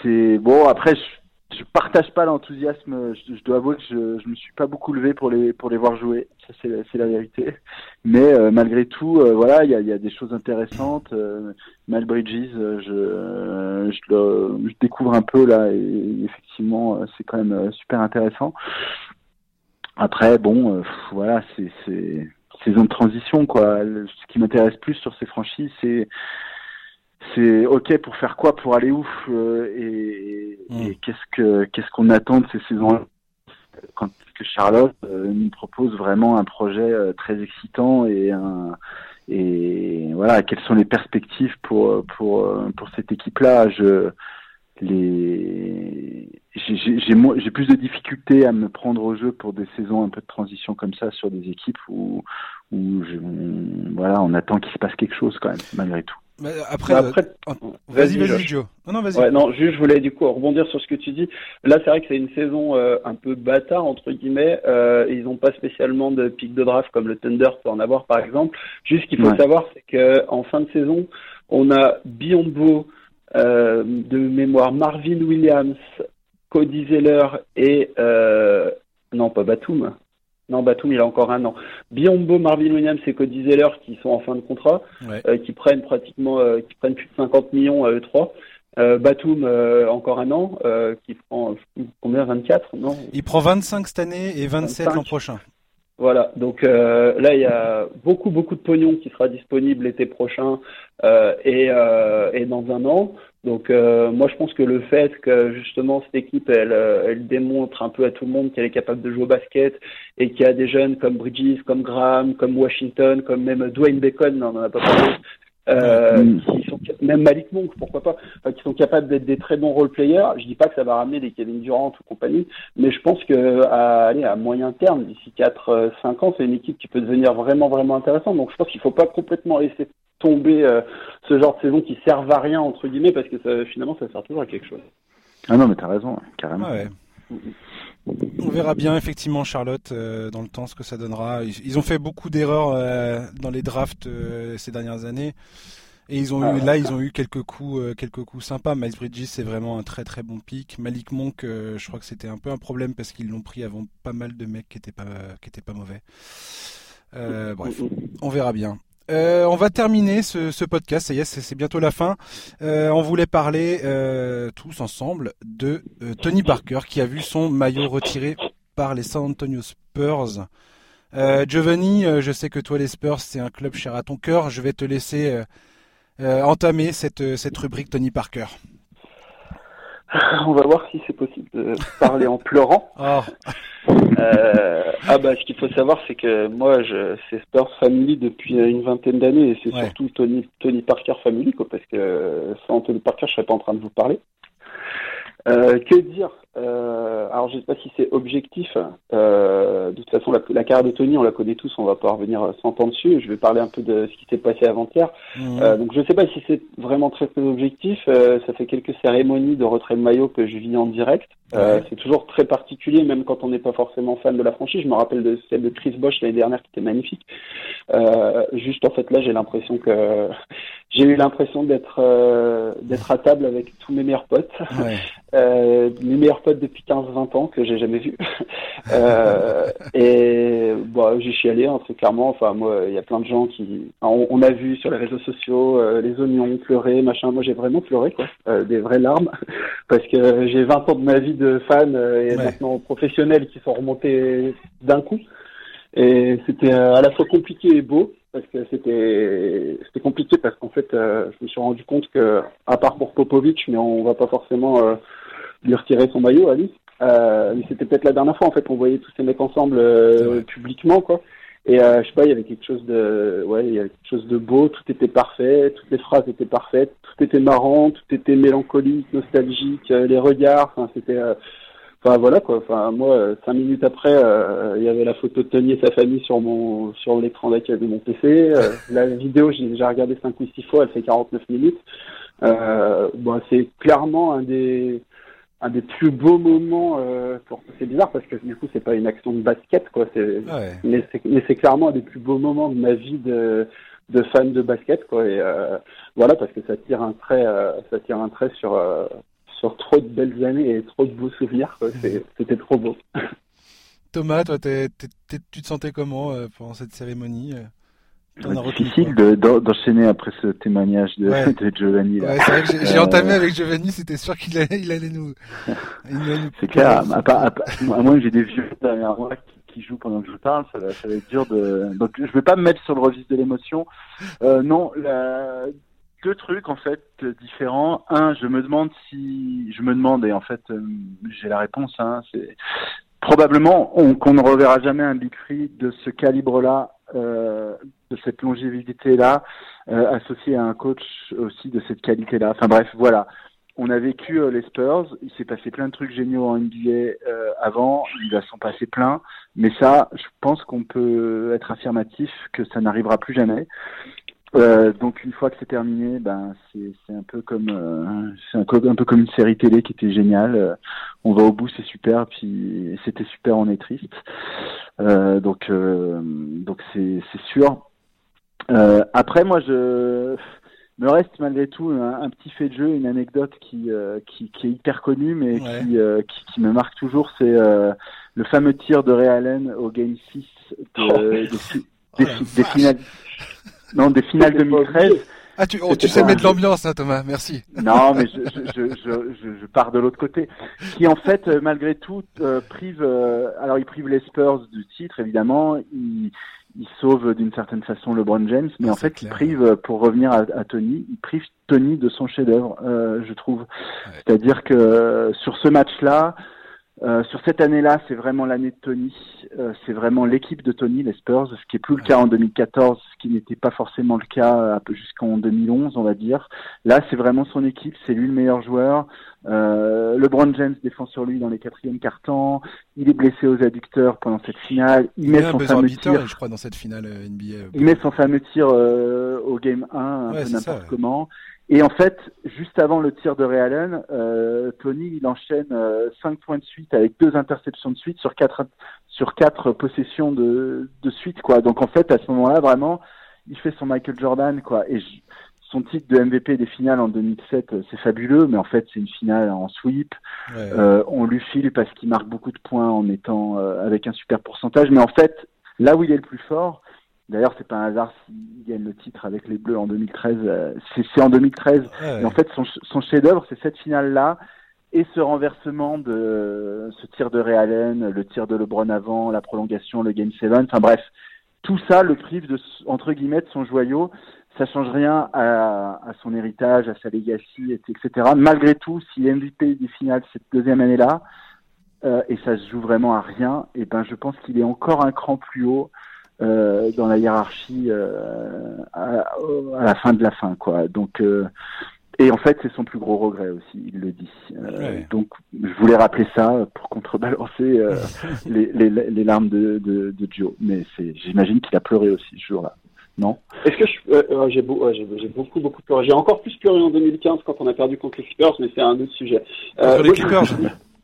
c'est bon après je, je partage pas l'enthousiasme. Je, dois avouer que je, je me suis pas beaucoup levé pour les pour les voir jouer. Ça c'est la vérité. Mais euh, malgré tout, euh, voilà, il y a, y a, des choses intéressantes. Euh, Mal Bridges, euh, je, je découvre un peu là et effectivement c'est quand même super intéressant. Après, bon, voilà, c'est saison de transition quoi. Ce qui m'intéresse plus sur ces franchises, c'est c'est ok pour faire quoi, pour aller où euh, et, mm. et qu'est-ce que qu'est-ce qu'on attend de ces saisons quand que Charlotte euh, nous propose vraiment un projet euh, très excitant et un et voilà quelles sont les perspectives pour pour pour cette équipe là je les j'ai j'ai plus de difficultés à me prendre au jeu pour des saisons un peu de transition comme ça sur des équipes où où je, voilà on attend qu'il se passe quelque chose quand même malgré tout après, après euh, vas-y, vas-y, Joe. Non, non, vas-y. Ouais, non, juste, je voulais du coup rebondir sur ce que tu dis. Là, c'est vrai que c'est une saison euh, un peu bâtard entre guillemets. Euh, ils n'ont pas spécialement de pic de draft comme le Thunder peut en avoir, par exemple. Juste, ce qu'il faut savoir, c'est que en fin de saison, on a Biombo euh, de mémoire, Marvin Williams, Cody Zeller et non, pas Batum. Non, Batum, il a encore un an. Biombo, Marvin Williams et Cody Zeller qui sont en fin de contrat, euh, qui prennent pratiquement, euh, qui prennent plus de 50 millions à eux trois. Euh, Batum, encore un an, qui prend combien 24 Non? Il prend 25 cette année et 27 l'an prochain. Voilà, donc là il y a beaucoup beaucoup de pognon qui sera disponible l'été prochain et, et dans un an. Donc euh, moi je pense que le fait que justement cette équipe elle, euh, elle démontre un peu à tout le monde qu'elle est capable de jouer au basket et qu'il y a des jeunes comme Bridges, comme Graham, comme Washington, comme même Dwayne Bacon, on en a pas parlé, euh, qui sont, même Malik Monk, pourquoi pas, qui sont capables d'être des très bons role players. Je dis pas que ça va ramener des Kevin Durant ou compagnie, mais je pense que à, aller à moyen terme, d'ici 4-5 ans, c'est une équipe qui peut devenir vraiment vraiment intéressante. Donc je pense qu'il faut pas complètement laisser tomber euh, ce genre de saison qui servent à rien entre guillemets parce que ça, finalement ça sert toujours à quelque chose. Ah non mais t'as raison, carrément. On verra bien effectivement Charlotte euh, dans le temps ce que ça donnera. Ils, ont fait beaucoup d'erreurs euh, dans les drafts ces dernières années. Et ils ont eu, là, ils ont eu quelques coups, quelques coups sympas. Miles Bridges, c'est vraiment un très très bon pic. Malik Monk, je crois que c'était un peu un problème parce qu'ils l'ont pris avant pas mal de mecs qui étaient pas, qui étaient pas mauvais. bref, on verra bien. Euh, on va terminer ce, podcast, ça y est, c'est bientôt la fin. Euh, on voulait parler euh, tous ensemble de Tony Parker qui a vu son maillot retiré par les San Antonio Spurs. Giovanni, je sais que toi les Spurs c'est un club cher à ton cœur. Je vais te laisser entamer cette, cette rubrique Tony Parker. On va voir si c'est possible de parler en pleurant. Oh. Euh, ah bah ce qu'il faut savoir c'est que moi je c'est Spurs Family depuis une vingtaine d'années et c'est surtout Tony Tony Parker Family quoi parce que sans Tony Parker je serais pas en train de vous parler. Euh, que dire? Euh, Alors, je ne sais pas si c'est objectif. Euh, de toute façon, la, la, carrière de Tony, on la connaît tous. On va pas revenir 100 ans dessus. Je vais parler un peu de ce qui s'est passé avant-hier. Mmh. Euh, donc, je ne sais pas si c'est vraiment très, très objectif. Ça fait quelques cérémonies de retrait de maillot que je vis en direct. C'est toujours très particulier, même quand on n'est pas forcément fan de la franchise. Je me rappelle de celle de Chris Bosch l'année dernière qui était magnifique. juste, en fait, là, j'ai l'impression que j'ai eu l'impression d'être d'être à table avec tous mes meilleurs potes. Ouais. Mes meilleurs potes depuis 15-20 ans que j'ai jamais vu. euh, et bon, j'ai chialé hein, très clairement. Enfin moi, il y a plein de gens qui, on, a vu sur les réseaux sociaux euh, les oignons pleurer, machin. Moi j'ai vraiment pleuré quoi, euh, des vraies larmes, parce que j'ai 20 ans de ma vie de fan et maintenant professionnel qui sont remontés d'un coup. Et c'était à la fois compliqué et beau parce que c'était c'était compliqué parce qu'en fait je me suis rendu compte que à part pour Popovic mais on va pas forcément lui retirer son maillot à lui. Euh, c'était peut-être la dernière fois en fait qu'on voyait tous ces mecs ensemble euh, publiquement quoi. Et euh, je sais pas, il y avait quelque chose de, ouais, il y avait quelque chose de beau. Tout était parfait, toutes les phrases étaient parfaites, tout était marrant, tout était mélancolique, nostalgique, euh, les regards. Enfin, c'était, Enfin voilà quoi. Enfin moi, cinq minutes après, il y avait la photo de Tony et sa famille sur mon sur l'écran d'accueil de mon PC. la vidéo, j'ai déjà regardé cinq ou six fois. Elle fait 49 minutes. bon, c'est clairement un des un des plus beaux moments euh, pour c'est bizarre parce que du coup c'est pas une action de basket quoi. C'est mais c'est mais c'est clairement un des plus beaux moments de ma vie de de fan de basket quoi. Et euh, voilà parce que ça tire un trait euh, ça tire un trait sur euh, sur trop de belles années et trop de beaux souvenirs quoi. C'était trop beau. Thomas toi t'es, tu te sentais comment pendant cette cérémonie c'est difficile d'enchaîner après ce témoignage de, de Giovanni. Ouais, c'est j'ai entamé avec Giovanni, c'était sûr qu'il allait, il allait nous. c'est clair, à, à, moins que j'ai des vieux derrière moi qui, qui, jouent pendant que je parle, ça va, ça va être dur de. Donc je vais pas me mettre sur le registre de l'émotion. Euh, non, la... deux trucs en fait différents. Un, je me demande si, je me demande et en fait euh, j'ai la réponse. Hein, c'est probablement qu'on ne reverra jamais un Big Free de ce calibre-là euh, de cette longévité-là, euh, associé à un coach aussi de cette qualité-là. Enfin bref, voilà. On a vécu euh, les Spurs, il s'est passé plein de trucs géniaux en NBA avant, il va s'en passer plein, mais ça, je pense qu'on peut être affirmatif que ça n'arrivera plus jamais. Euh, donc une fois que c'est terminé, ben c'est un peu comme euh, c'est un, un, peu comme une série télé qui était géniale. Euh, on va au bout, c'est super, puis c'était super, on est triste. Euh, donc donc c'est c'est sûr. après moi je me reste malgré tout un, petit fait de jeu, une anecdote qui qui, qui est hyper connue mais qui, qui, qui me marque toujours, c'est le fameux tir de Ray Allen au game 6 de, des, des finales non, des finales 2013. Ah, tu, oh, tu sais mettre l'ambiance, hein, Thomas, merci. Non, mais je, je, je, je, pars de l'autre côté. Qui, en fait, euh, malgré tout, euh, prive, euh, alors il prive les Spurs du titre, évidemment, il, il sauve d'une certaine façon LeBron James, mais ah, en fait, il prive, pour revenir à, à, Tony, il prive Tony de son chef-d'œuvre, je trouve. C'est-à-dire que sur ce match-là, euh, sur cette année-là, c'est vraiment l'année de Tony. Euh, c'est vraiment l'équipe de Tony, les Spurs, ce qui est plus le cas en 2014, ce qui n'était pas forcément le cas euh, jusqu'en 2011, on va dire. Là, c'est vraiment son équipe, c'est lui le meilleur joueur. Euh, LeBron James défend sur lui dans les quatrièmes cartons. Il est blessé aux adducteurs pendant cette finale. Il, met son fameux tir, je crois, dans cette finale NBA. Il met son fameux tir au game 1, un peu n'importe comment. Et en fait, juste avant le tir de Ray Allen, euh, Tony il enchaîne euh, 5 points de suite avec deux interceptions de suite sur quatre sur quatre possessions de, de suite quoi. Donc en fait à ce moment-là vraiment, il fait son Michael Jordan quoi. Et son titre de MVP des finales en 2007, euh, c'est fabuleux, mais en fait c'est une finale en sweep. Euh, on lui file parce qu'il marque beaucoup de points en étant euh, avec un super pourcentage, mais en fait là où il est le plus fort, D'ailleurs, c'est pas un hasard s'il gagne le titre avec les Bleus en 2013. Euh, c'est en 2013. Et en fait, son, son chef-d'œuvre, c'est cette finale-là et ce renversement de ce tir de Ray Allen, le tir de LeBron avant, la prolongation, le Game 7. Enfin bref, tout ça le prive de entre guillemets de son joyau. Ça change rien à, à son héritage, à sa legacy, etc. Malgré tout, si MVP des finales cette deuxième année-là, euh, et ça se joue vraiment à rien, et ben je pense qu'il est encore un cran plus haut euh, dans la hiérarchie euh, à, à, la fin de la fin, quoi. Donc, euh, et en fait, c'est son plus gros regret aussi, il le dit. Euh, donc, je voulais rappeler ça pour contrebalancer les, les, les, larmes de, de, de Joe. Mais c'est, j'imagine qu'il a pleuré aussi ce jour-là. Non? Est-ce que j'ai, beau, j'ai, beaucoup beaucoup pleuré. J'ai encore plus pleuré en 2015 quand on a perdu contre les Clippers, mais c'est un autre sujet. Les Clippers.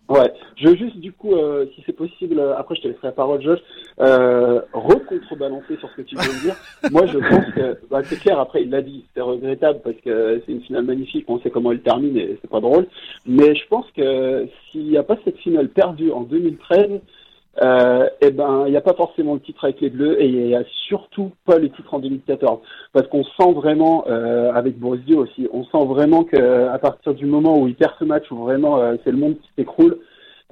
Ouais, je veux juste du coup, euh, si c'est possible, euh, après je te laisserai la parole, Josh, euh, recontrebalancer sur ce que tu viens de dire. Moi, je pense que bah, c'est clair. Après, il l'a dit, c'est regrettable parce que c'est une finale magnifique. On sait comment elle termine et c'est pas drôle. Mais je pense que s'il n'y a pas cette finale perdue en 2013, euh, eh ben, il n'y a pas forcément le titre avec les Bleus et il n'y a surtout pas le titre en 2014. Parce qu'on sent vraiment, euh, avec Boris aussi, on sent vraiment qu'à partir du moment où il perd ce match, où vraiment euh, c'est le monde qui s'écroule,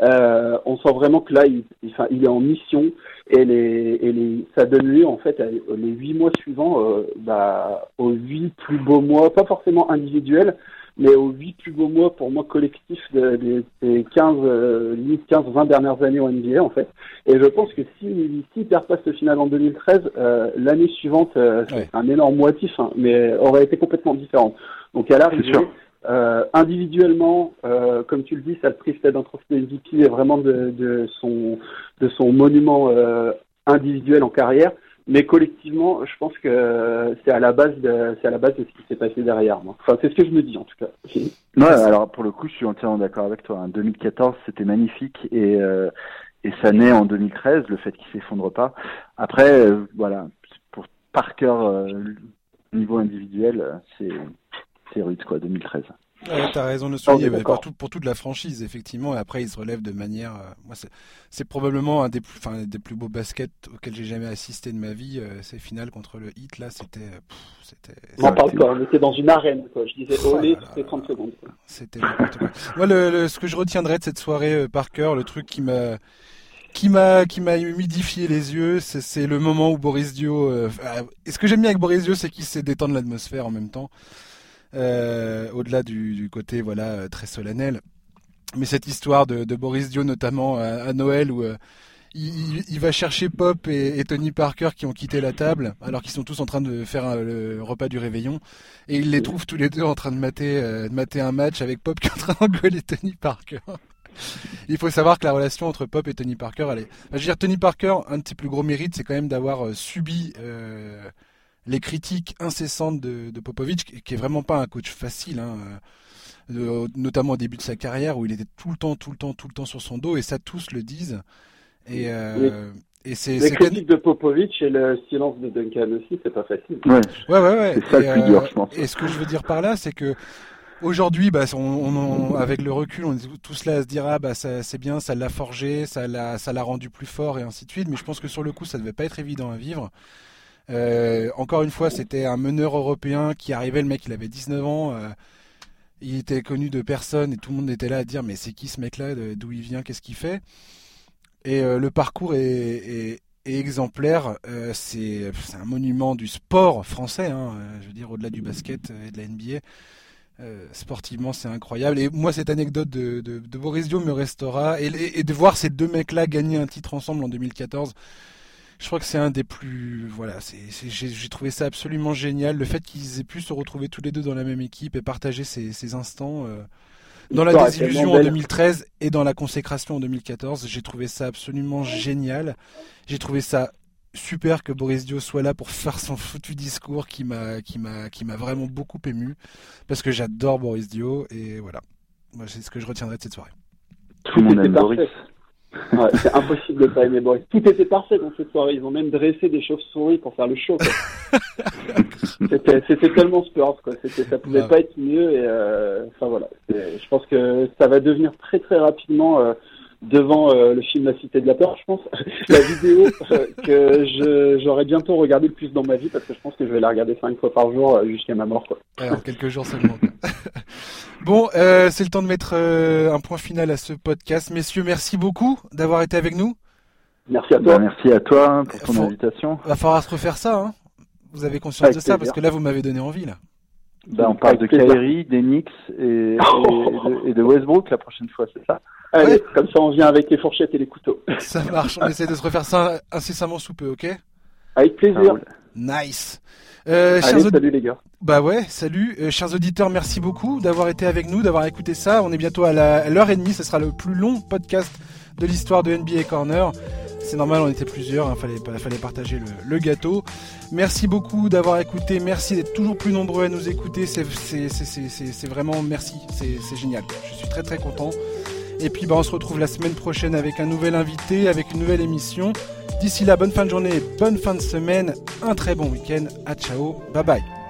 euh, on sent vraiment que là, il, enfin, il est en mission et, les, et les, ça donne lieu en fait les huit mois suivants euh, bah, aux huit plus beaux mois, pas forcément individuels, mais aux huit plus beaux mois pour moi collectifs des de, 15, euh, 15, 20 dernières années au NBA en fait. Et je pense que si s'il perd pas ce final en 2013, euh, l'année suivante, euh, c'est un énorme motif, hein, mais aurait été complètement différent. Donc à l'arrivée, Euh, individuellement, comme tu le dis, ça le prive d'un trophée MVP et vraiment de, de, son, de son monument individuel en carrière. Mais collectivement, je pense que c'est à la base de, c'est à la base de ce qui s'est passé derrière. Moi. Enfin, c'est ce que je me dis en tout cas. Ouais, alors pour le coup, je suis entièrement d'accord avec toi. En hein. 2014, c'était magnifique et euh, et ça naît en 2013, le fait qu'il s'effondre pas. Après, euh, voilà, pour Parker, euh, niveau individuel, c'est c'est rude quoi, 2013. Ouais, t'as raison de le souligner, pour, pour, toute la franchise, effectivement. Et après, il se relève de manière. Euh, moi, c'est probablement un des plus, enfin, des plus beaux baskets auxquels j'ai jamais assisté de ma vie. Euh, ces finales contre le Heat, là, c'était. c'était. On parle pas, on était dans une arène, quoi. Je disais oh, olé toutes les 30 secondes. C'était n'importe quoi. Moi, le, ce que je retiendrai de cette soirée, euh, par cœur, le truc qui m'a qui m'a qui m'a humidifié les yeux, c'est le moment où Boris Dio. Euh, et ce que j'aime bien avec Boris Dio, c'est qu'il sait détendre l'atmosphère en même temps. Euh, au-delà du, côté voilà euh, très solennel. Mais cette histoire de, Boris Dio notamment à, Noël où euh, il, va chercher Pop et, Tony Parker qui ont quitté la table alors qu'ils sont tous en train de faire le repas du réveillon et il les trouve tous les deux en train de mater, de mater un match avec Pop qui est en train d'engueuler Tony Parker. il faut savoir que la relation entre Pop et Tony Parker, elle est. je veux dire, Tony Parker, un de ses plus gros mérites, c'est quand même d'avoir subi les critiques incessantes de, de Popovic, qui est vraiment pas un coach facile, hein, euh, notamment au début de sa carrière où il était tout le temps, tout le temps, tout le temps sur son dos, et ça tous le disent. Et, euh, et c'est les critiques de Popovic et le silence de Duncan aussi, c'est pas facile. Ouais, ouais, ouais. ouais. C'est ça et, le plus dur, euh, je pense. Et ce que je veux dire par là, c'est que Aujourd'hui, bah, on, avec le recul, on est tous là à se dire ah bah c'est bien, ça l'a forgé, ça l'a, ça l'a rendu plus fort et ainsi de suite. Mais je pense que sur le coup, ça devait pas être évident à vivre. Euh, encore une fois, c'était un meneur européen qui arrivait, le mec il avait 19 ans, euh, il était connu de personne et tout le monde était là à dire mais c'est qui ce mec-là, d'où il vient, qu'est-ce qu'il fait? Et euh, le parcours est, exemplaire, c'est un monument du sport français, hein, je veux dire au-delà du basket et de la NBA. sportivement, c'est incroyable. Et moi, cette anecdote de, Boris Dio me restera. Et, et de voir ces deux mecs-là gagner un titre ensemble en 2014, je crois que c'est un des plus. Voilà, j'ai trouvé ça absolument génial. Le fait qu'ils aient pu se retrouver tous les deux dans la même équipe et partager ces, instants. Euh, dans la désillusion en 2013 et dans la consécration en 2014, j'ai trouvé ça absolument génial. J'ai trouvé ça super que Boris Dio soit là pour faire son foutu discours qui m'a qui m'a qui m'a vraiment beaucoup ému parce que j'adore Boris Dio et voilà. Moi, c'est ce que je retiendrai de cette soirée. Tout le monde aime Boris c'est impossible de pas aimer Boris. Tout était parfait dans cette soirée. Ils ont même dressé des chauves-souris pour faire le show. c'était tellement sport, quoi. Ça pouvait pas être mieux. Et euh, enfin voilà. Je pense que ça va devenir très très rapidement euh, devant euh, le film La Cité de la Peur, je pense, la vidéo que j'aurais bientôt regardé le plus dans ma vie parce que je pense que je vais la regarder cinq fois par jour jusqu'à ma mort. Quoi. Alors, quelques jours seulement. Bon, euh, c'est le temps de mettre euh, un point final à ce podcast. Messieurs, merci beaucoup d'avoir été avec nous. Merci à toi. Bah, merci à toi hein, pour ton invitation. Il va falloir se refaire ça. Hein. Vous avez conscience de ça parce que là, vous m'avez donné envie là. Bah, on parle de Kyrie, d'Enix et, et, de, Westbrook la prochaine fois, c'est ça? Allez, comme ça on vient avec les fourchettes et les couteaux. Ça marche, on essaie de se refaire ça incessamment sous peu, ok? Avec plaisir. Nice. Euh, salut les gars. Bah ouais, salut. Euh, chers auditeurs, merci beaucoup d'avoir été avec nous, d'avoir écouté ça. On est bientôt à l'heure et demie, ce sera le plus long podcast de l'histoire de NBA Corner. C'est normal, on était plusieurs, il hein, fallait, fallait partager le, gâteau. Merci beaucoup d'avoir écouté, merci d'être toujours plus nombreux à nous écouter, c'est vraiment merci, c'est génial. Je suis très très content. Et puis bah, on se retrouve la semaine prochaine avec un nouvel invité, avec une nouvelle émission. D'ici là, bonne fin de journée, bonne fin de semaine, un très bon week-end. À ciao, bye bye.